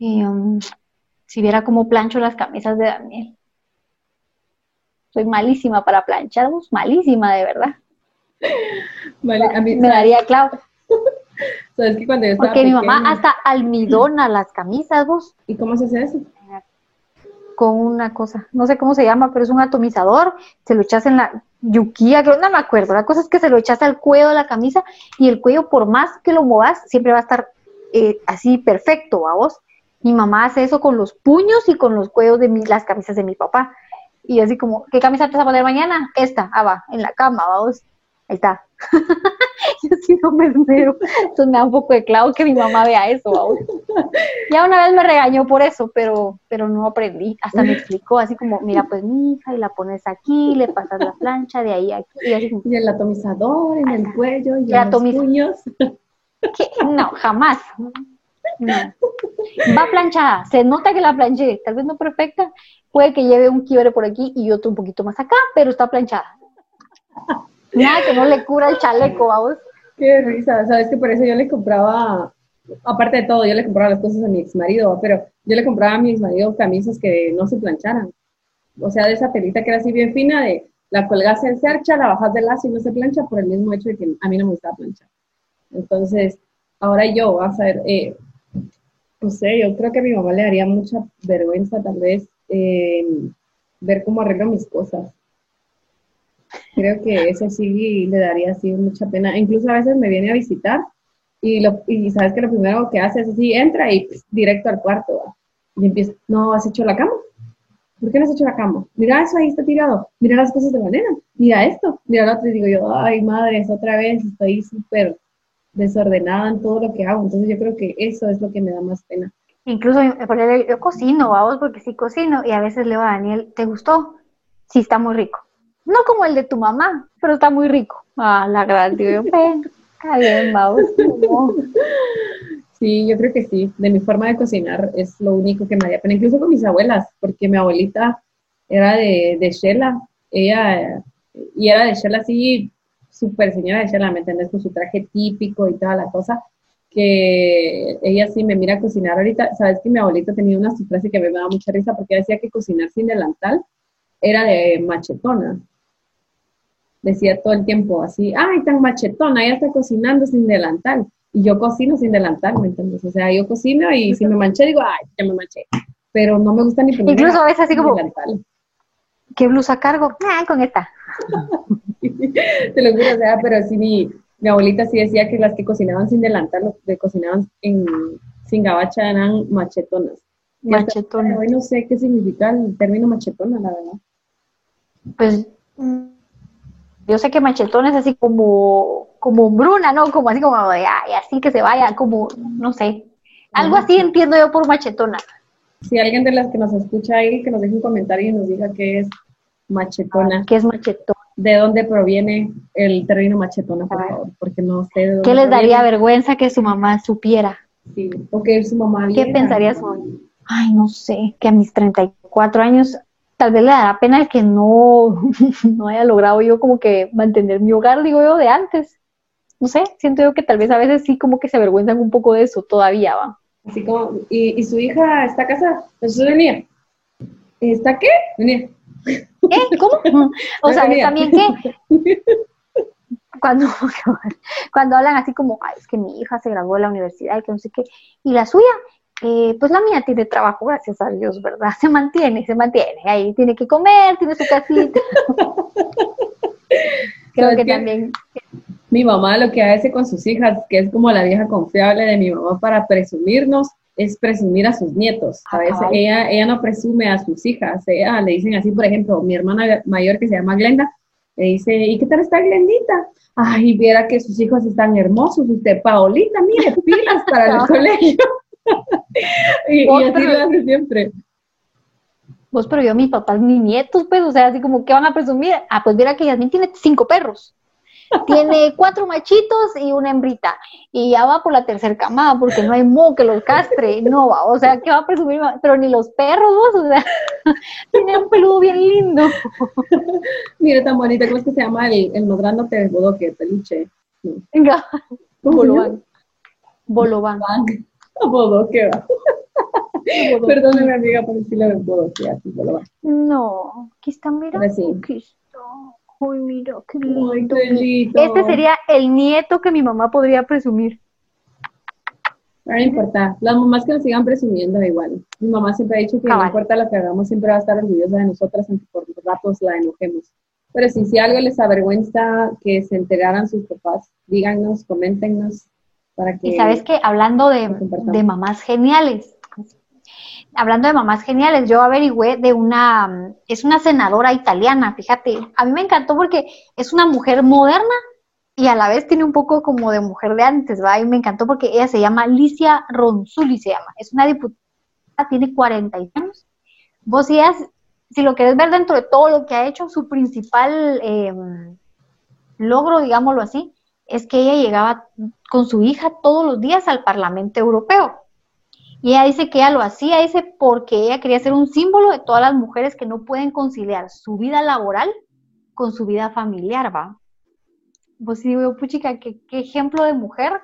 um, si viera cómo plancho las camisas de Daniel. Soy malísima para planchar, malísima de verdad. me daría clavo. ¿Sabes que cuando yo Porque mi mamá hasta almidona las camisas, vos. ¿Y cómo se hace eso? Con una cosa, no sé cómo se llama, pero es un atomizador, se lo echas en la, yuquía, que no me acuerdo. La cosa es que se lo echas al cuello de la camisa y el cuello, por más que lo movas, siempre va a estar eh, así perfecto, a vos. Mi mamá hace eso con los puños y con los cuellos de las camisas de mi papá. Y así como, ¿qué camisa te vas a poner mañana? Esta, ah, va, en la cama, vamos. Ahí está. yo sí no me esmero. Entonces me da un poco de clavo que mi mamá vea eso, vamos. Ya una vez me regañó por eso, pero, pero no aprendí. Hasta me explicó así como, mira, pues mi hija, y la pones aquí, le pasas la plancha de ahí a aquí. Y, así y el atomizador en el cuello y en los puños. No, jamás. Va planchada, se nota que la planché, tal vez no perfecta, puede que lleve un quiebre por aquí y otro un poquito más acá, pero está planchada. Nada que no le cura el chaleco, vamos. Qué risa, sabes que por eso yo le compraba, aparte de todo, yo le compraba las cosas a mi ex marido, pero yo le compraba a mi ex marido camisas que no se plancharan. O sea, de esa telita que era así bien fina, de la colgas en cercha, la bajas del lazo y no se plancha por el mismo hecho de que a mí no me gustaba planchar. Entonces, ahora yo, a ver, eh, no sé, yo creo que a mi mamá le daría mucha vergüenza tal vez eh, ver cómo arreglo mis cosas. Creo que eso sí le daría así mucha pena. Incluso a veces me viene a visitar y, lo, y sabes que lo primero que hace es así, entra y pues, directo al cuarto. Y empieza, no, ¿has hecho la cama? ¿Por qué no has hecho la cama? Mira eso ahí está tirado. Mira las cosas de la nena. Mira esto. Mira lo otro. Y digo yo, ay, madre, otra vez estoy súper desordenada en todo lo que hago. Entonces yo creo que eso es lo que me da más pena. Incluso yo cocino, vamos, porque sí cocino y a veces le digo a Daniel, ¿te gustó? Sí, está muy rico. No como el de tu mamá, pero está muy rico. Ah, la gran, digo está bien. Sí, yo creo que sí. De mi forma de cocinar es lo único que me haría pena, incluso con mis abuelas, porque mi abuelita era de, de Shela, ella, y era de Shela así súper señora de Shela, ¿me entiendes? Con su traje típico y toda la cosa, que ella sí me mira a cocinar ahorita. Sabes que mi abuelita tenía una frase que me daba mucha risa porque decía que cocinar sin delantal era de machetona. Decía todo el tiempo así, ay, tan machetona, ella está cocinando sin delantal. Y yo cocino sin delantal, ¿me entiendes? O sea, yo cocino y si me manché, digo, ay, ya me manché. Pero no me gusta ni poner Incluso a veces así como, delantal. ¿qué blusa cargo? Ah, con esta. Te lo juro, o sea, pero sí, mi, mi, abuelita sí decía que las que cocinaban sin delantal, las que cocinaban en, sin gabacha eran machetonas. Machetonas. Hoy no sé qué significa el término machetona, la verdad. Pues yo sé que machetón es así como, como bruna, ¿no? Como así como, y así que se vaya, como, no sé. Algo así entiendo yo por machetona. Si alguien de las que nos escucha ahí, que nos deje un comentario y nos diga qué es machetona. ¿Qué es machetona? ¿De dónde proviene el término machetona, por favor? Porque no sé de dónde ¿Qué les daría vergüenza que su mamá supiera? Sí, o que su mamá ¿Qué pensaría su mamá? Ay, no sé, que a mis 34 años tal vez le dará pena el que no, no haya logrado yo como que mantener mi hogar, digo yo, de antes. No sé, siento yo que tal vez a veces sí como que se avergüenzan un poco de eso, todavía va. Así como, ¿y, su hija está casada? Eso venía. ¿Está qué? Venía. ¿Qué? ¿Cómo? O sea, también qué. Cuando, cuando hablan así como, ay, es que mi hija se graduó de la universidad y que no sé qué, y la suya, eh, pues la mía tiene trabajo, gracias a Dios, ¿verdad? Se mantiene, se mantiene, ahí tiene que comer, tiene su casita. Creo que también... Mi mamá lo que hace con sus hijas, que es como la vieja confiable de mi mamá para presumirnos, es presumir a sus nietos. A veces ella, ella no presume a sus hijas, ella le dicen así, por ejemplo, mi hermana mayor que se llama Glenda, le dice, ¿y qué tal está Glendita? Ay, viera que sus hijos están hermosos, usted, Paolita, mire, pilas para el colegio. Y, así lo hace siempre. Vos, pero yo, mis papás, mis nietos, pues, o sea, así como, ¿qué van a presumir? Ah, pues mira que Yasmin tiene cinco perros. Tiene cuatro machitos y una hembrita. Y ya va por la tercera camada porque no hay mo que los castre. No va, o sea, ¿qué va a presumir? Pero ni los perros, vos, o sea, tiene un peludo bien lindo. Mira, tan bonita, ¿cómo es que se llama el, el más grande de bodoque, peluche? Venga, Bolobán. Bolobán. Bodoque va. Perdóname, amiga, por decirle de bodoque, así Bolobán. No, aquí está, mira. Aquí está. Ay, mira, qué lindo. Este sería el nieto que mi mamá podría presumir. No importa, las mamás que nos sigan presumiendo igual. Mi mamá siempre ha dicho que no importa lo que hagamos, siempre va a estar orgullosa de nosotras, aunque por ratos la enojemos. Pero si, si algo les avergüenza que se enteraran sus papás, díganos, coméntenos, para que... Y sabes que hablando de, de mamás geniales, hablando de mamás geniales, yo averigüé de una, es una senadora italiana, fíjate, a mí me encantó porque es una mujer moderna y a la vez tiene un poco como de mujer de antes, ¿va? Y me encantó porque ella se llama Alicia Ronzulli, se llama, es una diputada, tiene 40 años. Vos si, si lo querés ver dentro de todo lo que ha hecho, su principal em, logro, digámoslo así, es que ella llegaba con su hija todos los días al Parlamento Europeo. Y ella dice que ella lo hacía, dice, porque ella quería ser un símbolo de todas las mujeres que no pueden conciliar su vida laboral con su vida familiar, ¿va? pues sí, veo, puchica, qué, qué ejemplo de mujer,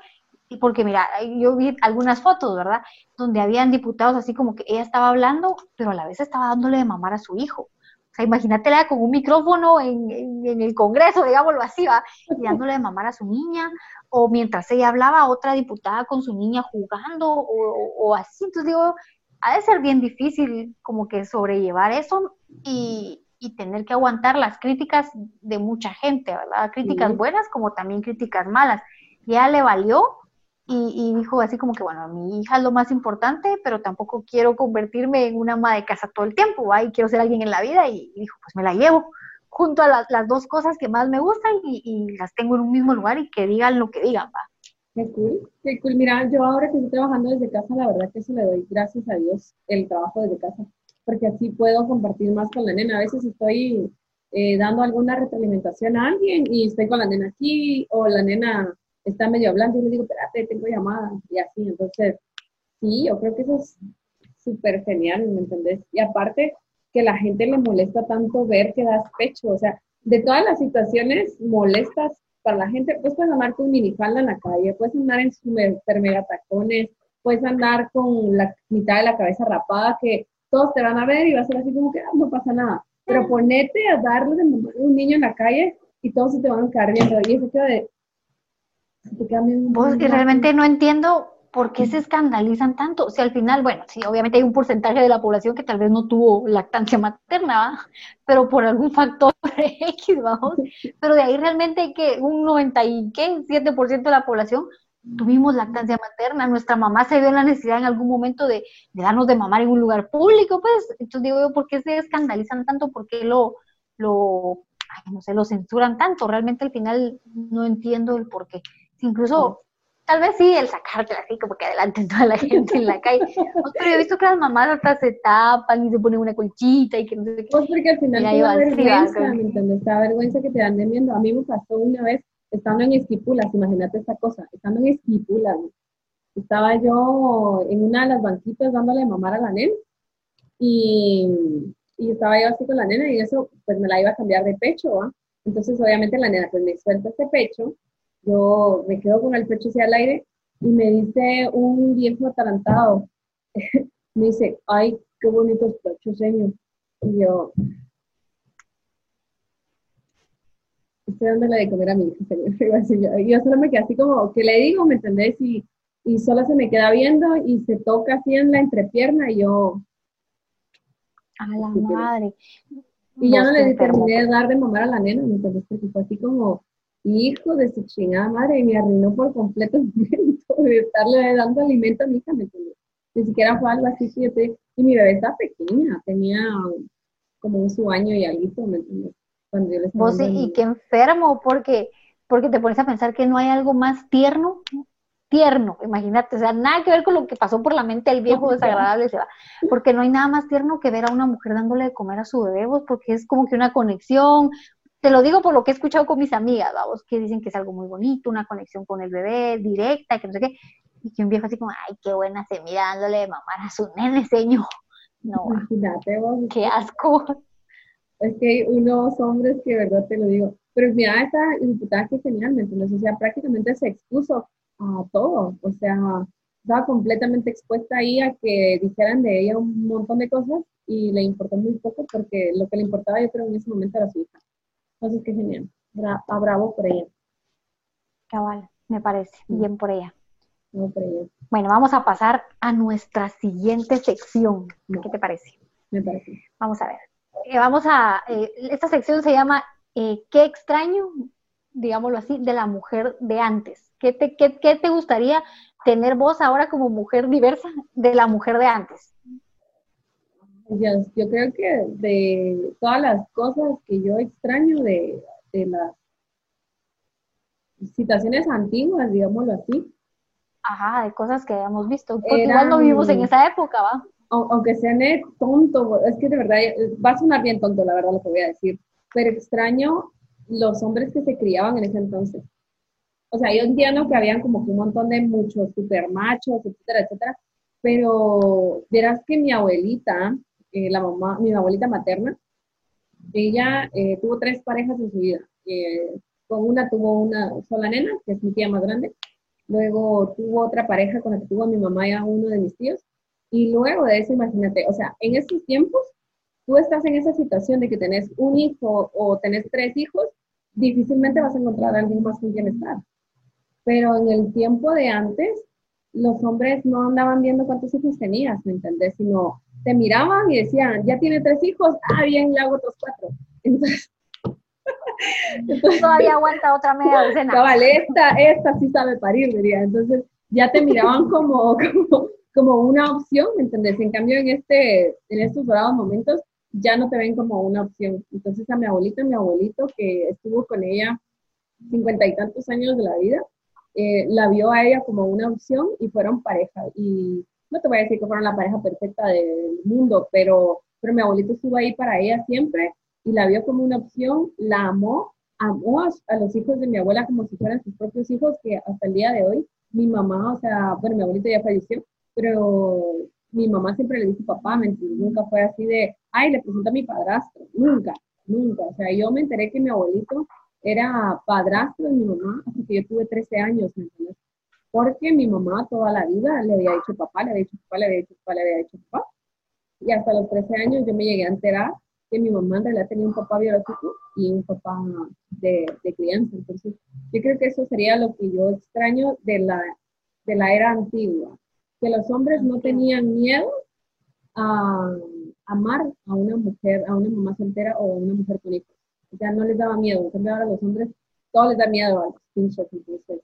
porque mira, yo vi algunas fotos, ¿verdad? Donde habían diputados así como que ella estaba hablando, pero a la vez estaba dándole de mamar a su hijo. O sea, imagínatela con un micrófono en, en, el Congreso, digámoslo así, ¿va? Y dándole de mamar a su niña, o mientras ella hablaba, otra diputada con su niña jugando, o, o así. Entonces digo, ha de ser bien difícil como que sobrellevar eso y, y tener que aguantar las críticas de mucha gente, ¿verdad? Críticas buenas como también críticas malas. Ya le valió y, dijo así como que, bueno, mi hija es lo más importante, pero tampoco quiero convertirme en una ama de casa todo el tiempo, ¿va? Y quiero ser alguien en la vida y, dijo, pues me la llevo junto a las, dos cosas que más me gustan y, las tengo en un mismo lugar y que digan lo que digan, ¿va? Qué cool, qué cool. Mira, yo ahora que estoy trabajando desde casa, la verdad que eso le doy gracias a Dios el trabajo desde casa porque así puedo compartir más con la nena. A veces estoy eh, dando alguna retroalimentación a alguien y estoy con la nena aquí o la nena está medio hablando y le digo, espérate, tengo llamada y así. Entonces, sí, yo creo que eso es súper genial, ¿me entendés? Y aparte que la gente le molesta tanto ver que das pecho, o sea, de todas las situaciones molestas para la gente, pues puedes andar con minifalda en la calle, puedes andar en super mega tacones, puedes andar con la mitad de la cabeza rapada, que todos te van a ver y va a ser así como que ah, no pasa nada. Pero ponete a darle de un niño en la calle y todos se te van a quedar viendo. Y eso queda de. Vos, y realmente no entiendo por qué se escandalizan tanto. O sea, al final, bueno, sí, obviamente hay un porcentaje de la población que tal vez no tuvo lactancia materna, pero por algún factor X, vamos. Pero de ahí realmente que un 97% de la población tuvimos lactancia materna, nuestra mamá se vio en la necesidad en algún momento de, darnos de mamar en un lugar público, pues, entonces digo yo, ¿por qué se escandalizan tanto? ¿Por qué lo, lo, no sé, lo censuran tanto? Realmente al final no entiendo el por qué. Incluso, tal vez sí, el sacártela así, como que adelante toda la gente en la calle. Pero he visto que las mamás hasta se tapan y se ponen una colchita y que no sé qué. Pues porque al final te da vergüenza, ¿me entiendes? Te da vergüenza que te anden viendo. A mí me pasó una vez estando en Esquipulas, imagínate esta cosa, estando en Esquipulas, estaba yo en una de las banquitas dándole mamar a la nena y, y, estaba yo así con la nena y eso pues me la iba a cambiar de pecho, ¿va? Entonces obviamente la nena pues me suelta este pecho, yo me quedo con el pecho hacia el aire y me dice un viejo atarantado, me dice, ay, qué bonitos pechos, señor. Y yo, estoy dándole de comer a mi hija, señor. Y yo solo me quedé así como, ¿qué le digo? ¿Me entendés? Y, y solo se me queda viendo y se toca así en la entrepierna y yo... A la madre. Y ya no le terminé de dar de mamar a la nena, ¿me entendés? Porque fue así como, hijo de su chingada madre, me arruinó por completo el momento de estarle dando alimento a mi hija, ¿me entendés? Ni siquiera fue algo así, siete. Y mi bebé está pequeña, tenía como un su año y algo, ¿me entendés? Vos y qué enfermo, porque, porque te pones a pensar que no hay algo más tierno, tierno, imagínate, o sea, nada que ver con lo que pasó por la mente del viejo desagradable, se va, porque no hay nada más tierno que ver a una mujer dándole de comer a su bebé, vos, porque es como que una conexión, te lo digo por lo que he escuchado con mis amigas, vamos, que dicen que es algo muy bonito, una conexión con el bebé directa, que no sé qué, y que un viejo así como, ay, qué buena se mira dándole de mamar a su nene, señor. No, Imagínate, vos. qué asco es que hay unos hombres que, verdad, te lo digo. Pero mira, esta diputada que genial, ¿me entiendes? O sea, prácticamente se expuso a todo. O sea, estaba completamente expuesta ahí a que dijeran de ella un montón de cosas y le importó muy poco porque lo que le importaba yo creo en ese momento era su hija. Entonces, qué genial. Bra a bravo por ella. Cabal, me parece. Bien por ella. No, por ella. Bueno, vamos a pasar a nuestra siguiente sección. ¿Qué te parece? Me parece. Vamos a ver. Eh, vamos a, eh, esta sección se llama eh, ¿Qué extraño, digámoslo así, de la mujer de antes? ¿Qué te, qué, te gustaría tener vos ahora como mujer diversa de la mujer de antes? Yo creo que de todas las cosas que yo extraño de, las situaciones antiguas, digámoslo así. Ajá, de cosas que habíamos visto. Porque igual no vivimos en esa época, ¿va? Aunque sea tonto, es que de verdad va a sonar bien tonto, la verdad, lo que voy a decir. Pero extraño los hombres que se criaban en ese entonces. O sea, yo entiendo que habían como un montón de muchos super machos, etcétera, etcétera, pero verás que mi abuelita, eh, la mamá, mi abuelita materna, ella eh, tuvo tres parejas en su vida. Eh, con una tuvo una sola nena, que es mi tía más grande. Luego tuvo otra pareja con la que tuvo mi mamá y a uno de mis tíos. Y luego de eso, imagínate, o sea, en estos tiempos, tú estás en esa situación de que tenés un hijo o tenés tres hijos, difícilmente vas a encontrar a alguien más con quien estar. Pero en el tiempo de antes, los hombres no andaban viendo cuántos hijos tenías, ¿me entendés? Sino te miraban y decían, ya tiene tres hijos, ah, bien, le hago otros cuatro. Entonces, todavía aguanta otra media docena. Cabal, esta, esta sí sabe parir, diría. Entonces, ya te miraban como, como, como una opción, ¿me entendés? En cambio, en, este, en estos dorados momentos, ya no te ven como una opción. Entonces, a mi abuelita, mi abuelito, que estuvo con ella cincuenta y tantos años de la vida, eh, la vio a ella como una opción y fueron pareja. Y no te voy a decir que fueron la pareja perfecta del mundo, pero, pero mi abuelito estuvo ahí para ella siempre y la vio como una opción, la amó, amó a, los hijos de mi abuela como si fueran sus propios hijos, que hasta el día de hoy mi mamá, o sea, bueno, mi abuelito ya falleció, pero mi mamá siempre le dijo papá, nunca fue así de, ay, le presento a mi padrastro, nunca, nunca. O sea, yo me enteré que mi abuelito era padrastro de mi mamá hasta que yo tuve 13 años, ¿me entiendes? Porque mi mamá toda la vida le había dicho papá, le había dicho papá, le había dicho papá, le había dicho papá. Y hasta los 13 años yo me llegué a enterar que mi mamá en realidad tenía un papá biológico y un papá de, de crianza. Entonces, yo creo que eso sería lo que yo extraño de la, de la era antigua, que los hombres no tenían miedo a amar a una mujer, a una mamá soltera o a una mujer con hijos. Sea, no les daba miedo. En cambio, ahora los hombres, todo les da miedo a los pinches.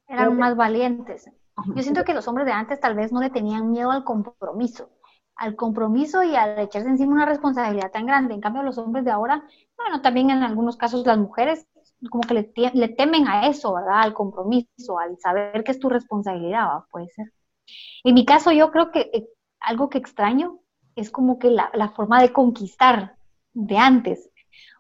Eran más valientes. Yo siento que los hombres de antes tal vez no le tenían miedo al compromiso, al compromiso y al echarse encima una responsabilidad tan grande. En cambio, los hombres de ahora, bueno, también en algunos casos las mujeres como que le, le temen a eso, ¿verdad? Al compromiso, al saber que es tu responsabilidad, puede ser. En mi caso, yo creo que eh, algo que extraño es como que la, la forma de conquistar de antes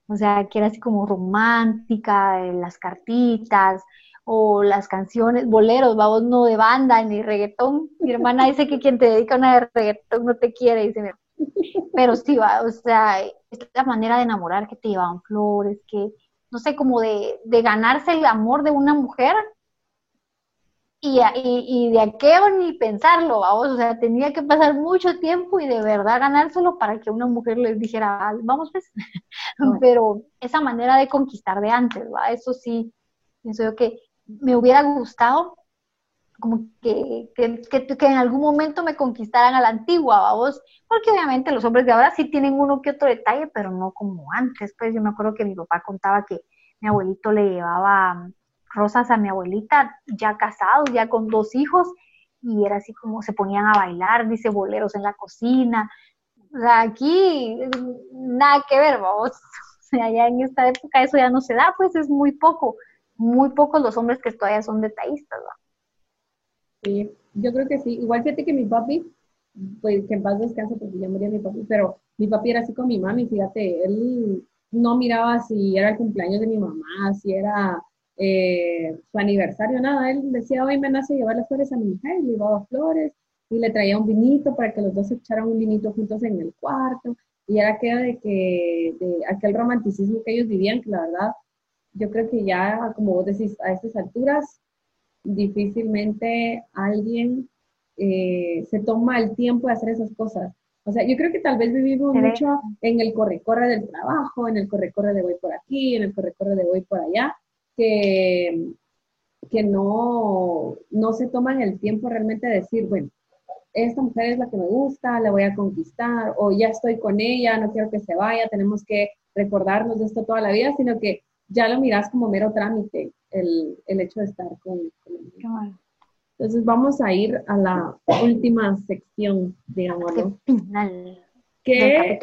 o sea, que era así como romántica, las cartitas o las canciones, boleros, vamos, no de banda ni reggaetón. Mi hermana dice que quien te dedica una de reggaetón no te quiere, dice, pero sí, va, o sea, esta manera de enamorar que te llevaban flores, que, no sé, como de, de ganarse el amor de una mujer y, y, de aquello ni pensarlo, vamos, o sea, tenía que pasar mucho tiempo y de verdad ganárselo para que una mujer les dijera, vamos pues, pero esa manera de conquistar de antes, ¿va? Eso sí, pienso yo que me hubiera gustado como que, que, que, en algún momento me conquistaran a la antigua, vamos, porque obviamente los hombres de ahora sí tienen uno que otro detalle, pero no como antes, pues yo me acuerdo que mi papá contaba que mi abuelito le llevaba rosas a mi abuelita, ya casados, ya con dos hijos, y era así como se ponían a bailar, dice boleros en la cocina. O sea, aquí nada que ver, vamos. O sea, ya en esta época eso ya no se da, pues es muy poco, muy pocos los hombres que todavía son detallistas, ¿va? Sí, yo creo que sí. Igual fíjate que mi papi, pues que en paz descanse porque ya murió mi papi, pero mi papi era así con mi mami, fíjate, él no miraba si era el cumpleaños de mi mamá, si era eh, su aniversario, nada, él decía, hoy me nace llevar las flores a mi mujer, le llevaba flores y le traía un vinito para que los dos echaran un vinito juntos en el cuarto. Y era aquello de que, de aquel romanticismo que ellos vivían, que la verdad, yo creo que ya, como vos decís, a estas alturas, difícilmente alguien eh, se toma el tiempo de hacer esas cosas. O sea, yo creo que tal vez vivimos mucho en el corre-corre del trabajo, en el corre-corre de voy por aquí, en el corre-corre de voy por allá, que, que no, no se toman el tiempo realmente de decir, bueno, esta mujer es la que me gusta, la voy a conquistar, o ya estoy con ella, no quiero que se vaya, tenemos que recordarnos de esto toda la vida, sino que ya lo miras como mero trámite, el, el hecho de estar con, con Entonces vamos a ir a la última sección, digamos, final. que, eh,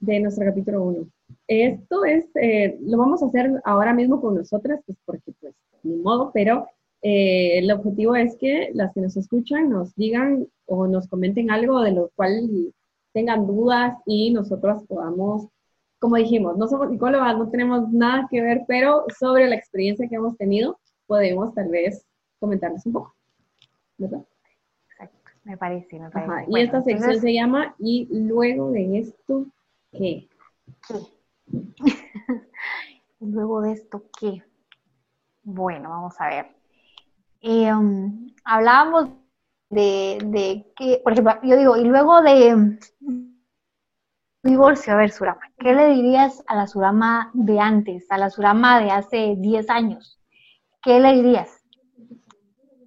de nuestro capítulo 1. Esto es, eh, lo vamos a hacer ahora mismo con nosotras, pues porque pues ni modo, pero eh, el objetivo es que las que nos escuchan nos digan o nos comenten algo de lo cual tengan dudas y nosotros podamos, como dijimos, no somos psicólogas, no tenemos nada que ver, pero sobre la experiencia que hemos tenido podemos tal vez comentarles un poco. ¿Verdad? Exacto, me parece, me parece. y esta sección se llama ¿Y luego de esto qué? luego de esto qué? Bueno, vamos a ver. Um, hablábamos de, que, por ejemplo, yo digo, y luego de divorcio, a ver, Surama, ¿qué le dirías a la Surama de antes, a la Surama de hace 10 años? ¿Qué le dirías?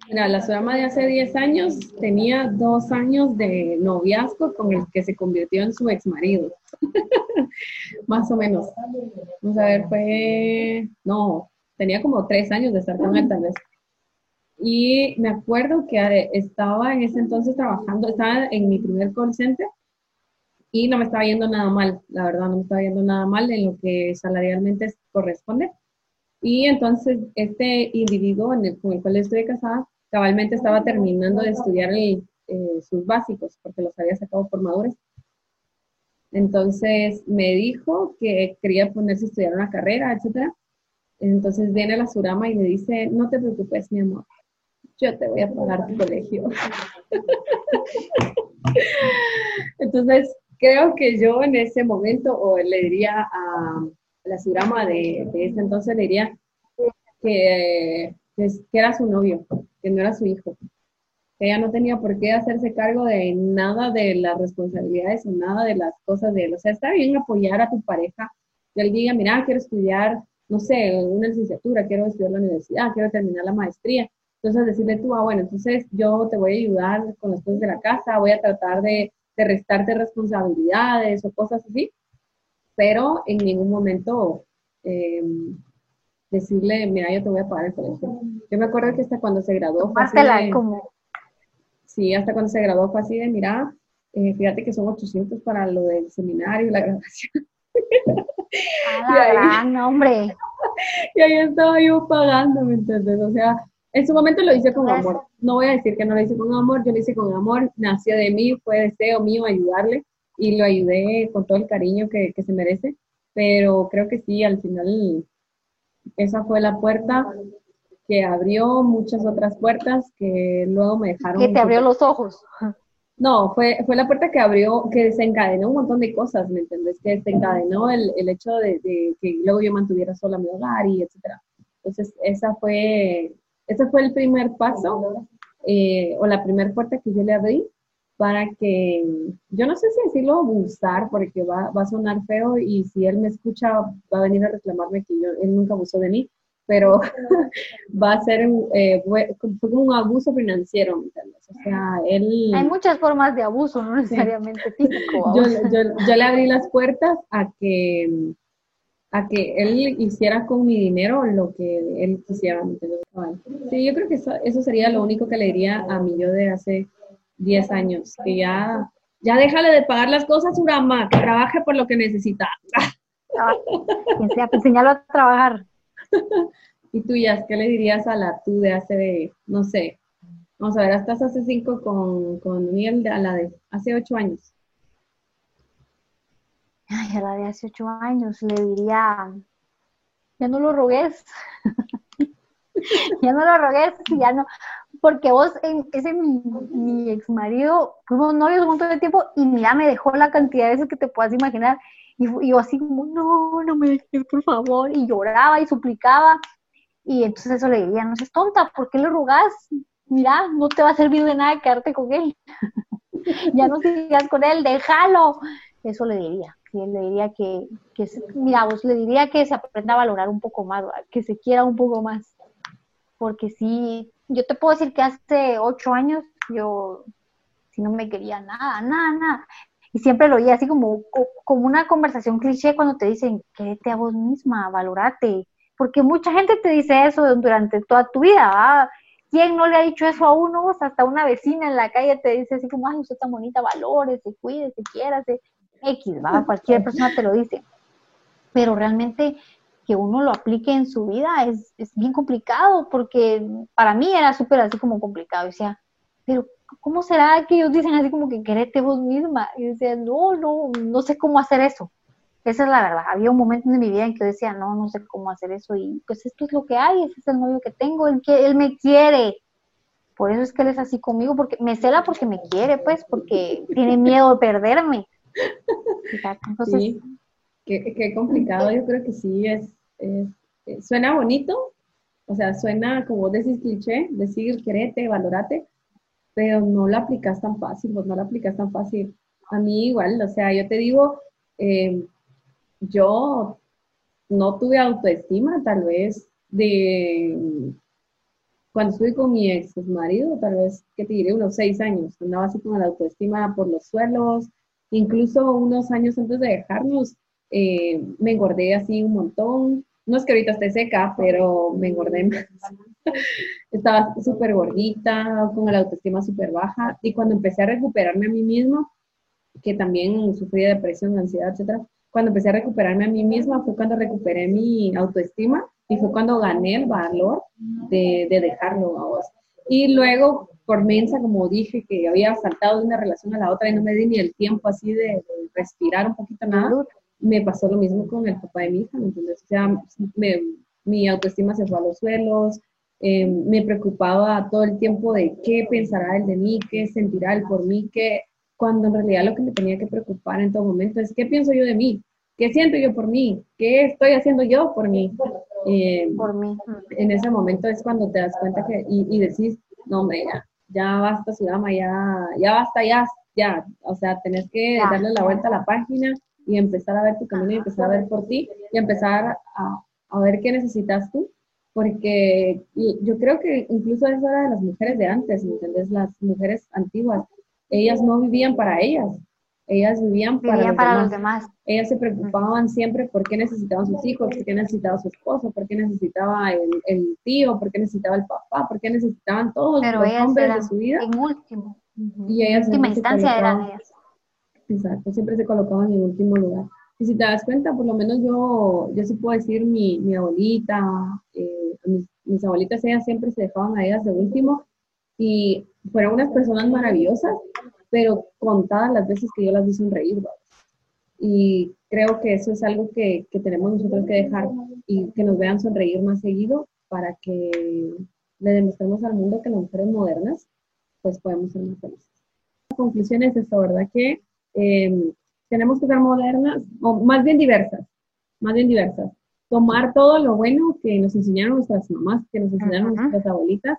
Mira, la Surama de hace 10 años tenía dos años de noviazgo con el que se convirtió en su ex marido. Más o menos. Vamos a ver, fue. No, tenía como tres años de estar con él, tal vez. Y me acuerdo que estaba en ese entonces trabajando, estaba en mi primer call center y no me estaba yendo nada mal, la verdad, no me estaba yendo nada mal en lo que salarialmente corresponde. Y entonces este individuo con el cual estoy casada, cabalmente estaba terminando de estudiar eh, sus básicos, porque los había sacado por. Entonces me dijo que quería ponerse a estudiar una carrera, etc. Entonces viene la Surama y le dice, no te preocupes, mi amor, yo te voy a pagar tu colegio. Entonces, creo que yo en ese momento, o le diría a la Surama de, de ese entonces, le diría que, que, era su novio, que no era su hijo. Ella no tenía por qué hacerse cargo de nada de las responsabilidades o nada de las cosas de él. O sea, está bien apoyar a tu pareja. Que él diga, mira, quiero estudiar, no sé, una licenciatura, quiero estudiar la universidad, quiero terminar la maestría entonces decirle tú, ah, bueno, entonces yo te voy a ayudar con las cosas de la casa, voy a tratar de, de restarte responsabilidades o cosas así, pero en ningún momento em, decirle, mira, yo te voy a pagar el colegio. Yo me acuerdo que hasta cuando se graduó fue así de, como... Sí, hasta cuando se graduó fue así de, mira, eh, fíjate que son 800 para lo del seminario y la graduación. Ah, gran, hombre. y ahí estaba yo pagando, ¿me entiendes? O sea, en su momento lo hice con amor. No voy a decir que no lo hice con amor, yo lo hice con amor, nació de mí, fue deseo mío ayudarle y lo ayudé con todo el cariño que, que se merece. Pero creo que sí, al final esa fue la puerta que abrió muchas otras puertas que luego me dejaron. Que te abrió los ojos. No, fue, fue la puerta que abrió, que desencadenó un montón de cosas, ¿me entiendes? Que desencadenó el, el hecho de, de, que luego yo mantuviera sola mi hogar y etcétera. Entonces, esa fue ese fue el primer paso eh, o la primera puerta que yo le abrí para que, yo no sé si decirlo abusar, porque va, va, a sonar feo y si él me escucha va a venir a reclamarme que yo, él nunca abusó de mí, pero va a ser, eh, fue, como un abuso financiero, ¿me entiendes? O sea, él... Hay muchas formas de abuso, no necesariamente físico. Yo, yo, yo, le abrí las puertas a que a que él hiciera con mi dinero lo que él quisiera. Sí, yo creo que eso, sería lo único que le diría a mi yo de hace 10 años, que ya, ya déjale de pagar las cosas, Urama, que trabaje por lo que necesita. que sea, pues a trabajar. ¿Y tú, ya qué le dirías a la tú de hace, no sé, vamos a ver, estás hace 5 con, con a la de hace 8 años? ay, a la de hace ocho años le diría, ya no lo rogues, ya no lo rogues, ya no, porque vos, ese mi, mi ex marido, fuimos novios un montón de tiempo y ya me dejó la cantidad de veces que te puedas imaginar. Y, yo así no, no me dejes, por favor. Y lloraba y suplicaba. Y entonces eso le diría, no seas tonta, ¿por qué le rogas? Mira, no te va a servir de nada quedarte con él. ya no sigas con él, déjalo. Eso le diría le diría que, que, mira, vos le diría que se aprenda a valorar un poco más, que se quiera un poco más. Porque sí, yo te puedo decir que hace ocho años yo, si no me quería nada, nada, nada. Y siempre lo oía así como, como una conversación cliché cuando te dicen, quédate a vos misma, valorate. Porque mucha gente te dice eso durante toda tu vida, ¿Quién no le ha dicho eso a uno? Hasta una vecina en la calle te dice así como, ay, usted tan bonita, valore, se cuide, se quiera, se X, ¿va? Cualquier persona te lo dice. Pero realmente que uno lo aplique en su vida es, es bien complicado, porque para mí era súper así como complicado. Decía, pero ¿cómo será que ellos dicen así como que querete vos misma? Y decía, no, no, no sé cómo hacer eso. Esa es la verdad. Había un momento en mi vida en que decía, no, no sé cómo hacer eso. Y pues esto es lo que hay, ese es el novio que tengo, él, que, él me quiere. Por eso es que él es así conmigo, porque me cela porque me quiere, pues, porque tiene miedo de perderme. Entonces, sí, qué, complicado, yo creo que sí, es, suena bonito, o sea, suena como decís cliché, decir querete, valorate, pero no lo aplicas tan fácil, vos no lo aplicas tan fácil. A mí igual, o sea, yo te digo, eh, yo no tuve autoestima, tal vez, de cuando estuve con mi ex marido, tal vez, que te diré, unos seis años, andaba así con la autoestima por los suelos, incluso unos años antes de dejarnos, eh, me engordé así un montón, no es que ahorita esté seca, pero me engordé más. Estaba súper gordita, con la autoestima súper baja, y cuando empecé a recuperarme a mí mismo, que también sufrí depresión, ansiedad, etcétera, cuando empecé a recuperarme a mí misma fue cuando recuperé mi autoestima y fue cuando gané el valor de, de dejarlo a vos. Y luego, por mensa, como dije, que había saltado de una relación a la otra y no me di ni el tiempo así de, respirar un poquito nada, me pasó lo mismo con el papá de mi hija, entonces O sea, mi autoestima se fue a los suelos, eh, me preocupaba todo el tiempo de qué pensará él de mí, qué sentirá él por mí, qué cuando en realidad lo que me tenía que preocupar en todo momento es qué pienso yo de mí, qué siento yo por mí, qué estoy haciendo yo por mí. Eh, por mí. En ese momento es cuando te das cuenta que, y, decís, no, hombre, ya, ya basta, Sudama, ya, ya basta, ya, ya. O sea, tenés que darle la vuelta a la página y empezar a ver tu camino y empezar a ver por ti y empezar a, a ver qué necesitas tú. Porque yo creo que incluso eso era de las mujeres de antes, ¿me entendés? Las mujeres antiguas ellas no vivían para ellas, ellas vivían para, los, demás. Ellas se preocupaban siempre por qué necesitaban sus hijos, por qué necesitaba su esposo, por qué necesitaba el, tío, por qué necesitaba el papá, por qué necesitaban todos los hombres de su vida. En último. Y ellas en última instancia eran ellas. Exacto, siempre se colocaban en último lugar. Y si te das cuenta, por lo menos yo, yo sí puedo decir, mi, mi abuelita, eh, mis, mis abuelitas, ellas siempre se dejaban a ellas de último y fueron unas personas maravillosas, pero contadas las veces que yo las vi sonreír. Y creo que eso es algo que, que, tenemos nosotros que dejar y que nos vean sonreír más seguido para que le demostremos al mundo que las mujeres modernas pues podemos ser más felices. La conclusión es esto, ¿verdad? Que eh, tenemos que ser modernas, o más bien diversas, más bien diversas. Tomar todo lo bueno que nos enseñaron nuestras mamás, que nos enseñaron nuestras abuelitas,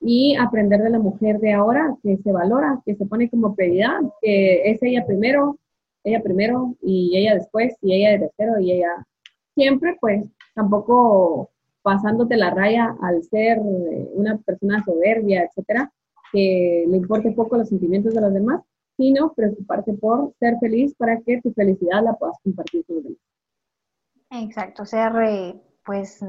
y aprender de la mujer de ahora que se valora, que se pone como prioridad, que es ella primero, ella primero y ella después y ella de tercero y ella siempre pues tampoco pasándote la raya al ser eh, una persona soberbia, etcétera, que le importe poco los sentimientos de los demás, sino preocuparte por ser feliz para que tu felicidad la puedas compartir con los demás. Exacto, ser eh, pues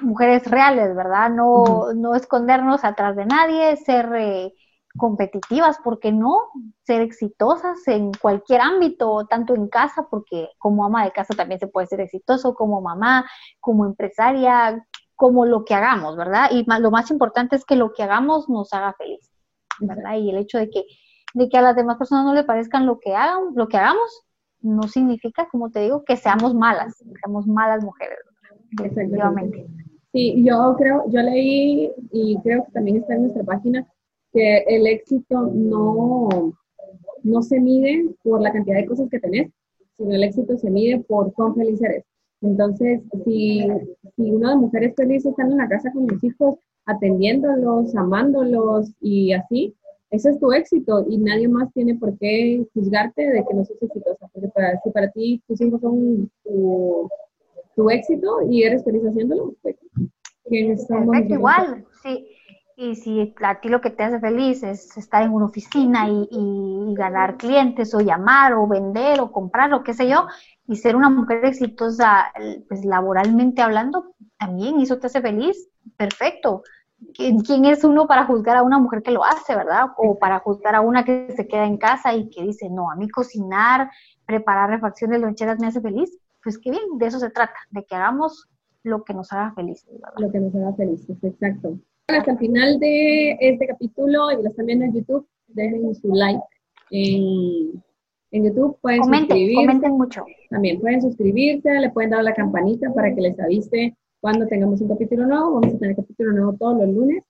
mujeres reales, ¿verdad? No, no escondernos atrás de nadie, ser eh, competitivas, ¿por qué no? Ser exitosas en cualquier ámbito, tanto en casa, porque como ama de casa también se puede ser exitoso, como mamá, como empresaria, como lo que hagamos, ¿verdad? Y lo más importante es que lo que hagamos nos haga feliz, ¿verdad? Y el hecho de que, de que a las demás personas no le parezcan lo que hagan, lo que hagamos, no significa, como te digo, que seamos malas, que seamos malas mujeres, Efectivamente. Sí, yo creo, yo leí y creo que también está en nuestra página que el éxito no, no se mide por la cantidad de cosas que tenés, sino el éxito se mide por cuán feliz eres. Entonces, si, si una de mujeres feliz estando en la casa con los hijos, atendiéndolos, amándolos y así, ese es tu éxito y nadie más tiene por qué juzgarte de que no sos exitosa, porque para, si para ti tus hijos son tu, tu éxito y eres feliz haciéndolo, pues, Perfecto, igual, sí. Y si a ti lo que te hace feliz es estar en una oficina y, ganar clientes o llamar o vender o comprar o qué sé yo, y ser una mujer exitosa, pues laboralmente hablando, también eso te hace feliz, perfecto. ¿Quién es uno para juzgar a una mujer que lo hace, verdad? O para juzgar a una que se queda en casa y que dice, no, a mí cocinar, preparar refacciones loncheras me hace feliz. Pues qué bien, de eso se trata, de que hagamos lo que nos haga felices, ¿verdad? Lo que nos haga felices, exacto. Hasta el final de este capítulo y lo están viendo en YouTube, dejen su like en, en YouTube. Pueden comenten, comenten mucho. También pueden suscribirse, le pueden dar la campanita para que les avise cuando tengamos un capítulo nuevo. Vamos a tener capítulo nuevo todos los lunes.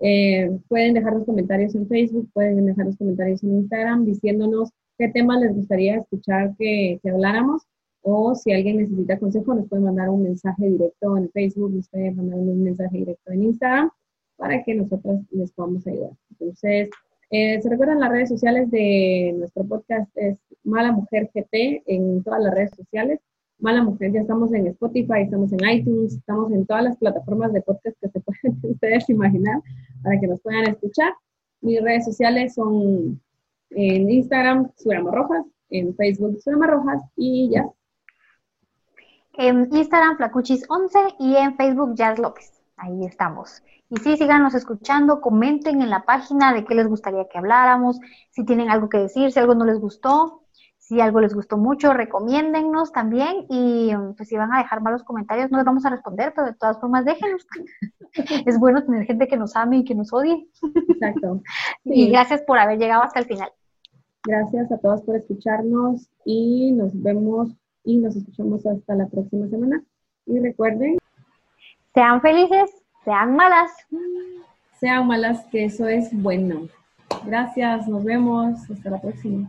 Eh, pueden dejar los comentarios en Facebook, pueden dejar los comentarios en Instagram diciéndonos qué temas les gustaría escuchar que, que habláramos o si alguien necesita consejo nos puede mandar un mensaje directo en Facebook, nos puede mandar un mensaje directo en Instagram para que nosotros les podamos ayudar. Entonces, eh, se recuerdan las redes sociales de nuestro podcast, es Mala Mujer GT en todas las redes sociales. Mala Mujer, ya estamos en Spotify, estamos en iTunes, estamos en todas las plataformas de podcast que se pueden ustedes imaginar para que nos puedan escuchar. Mis redes sociales son en Instagram, Surama Rojas, en Facebook, Surama Rojas y ya. En Instagram, Flacuchis11 y en Facebook, Jazz López. Ahí estamos. Y sí, síganos escuchando, comenten en la página de qué les gustaría que habláramos, si tienen algo que decir, si algo no les gustó, si algo les gustó mucho, recomiéndennos también y pues si van a dejar malos comentarios no les vamos a responder, pero de todas formas déjenos. es bueno tener gente que nos ame y que nos odie. Exacto. Y gracias por haber llegado hasta el final. Gracias a todos por escucharnos y nos vemos y nos escuchamos hasta la próxima semana. Y recuerden, sean felices sean malas. Sean malas, que eso es bueno. Gracias, nos vemos. Hasta la próxima.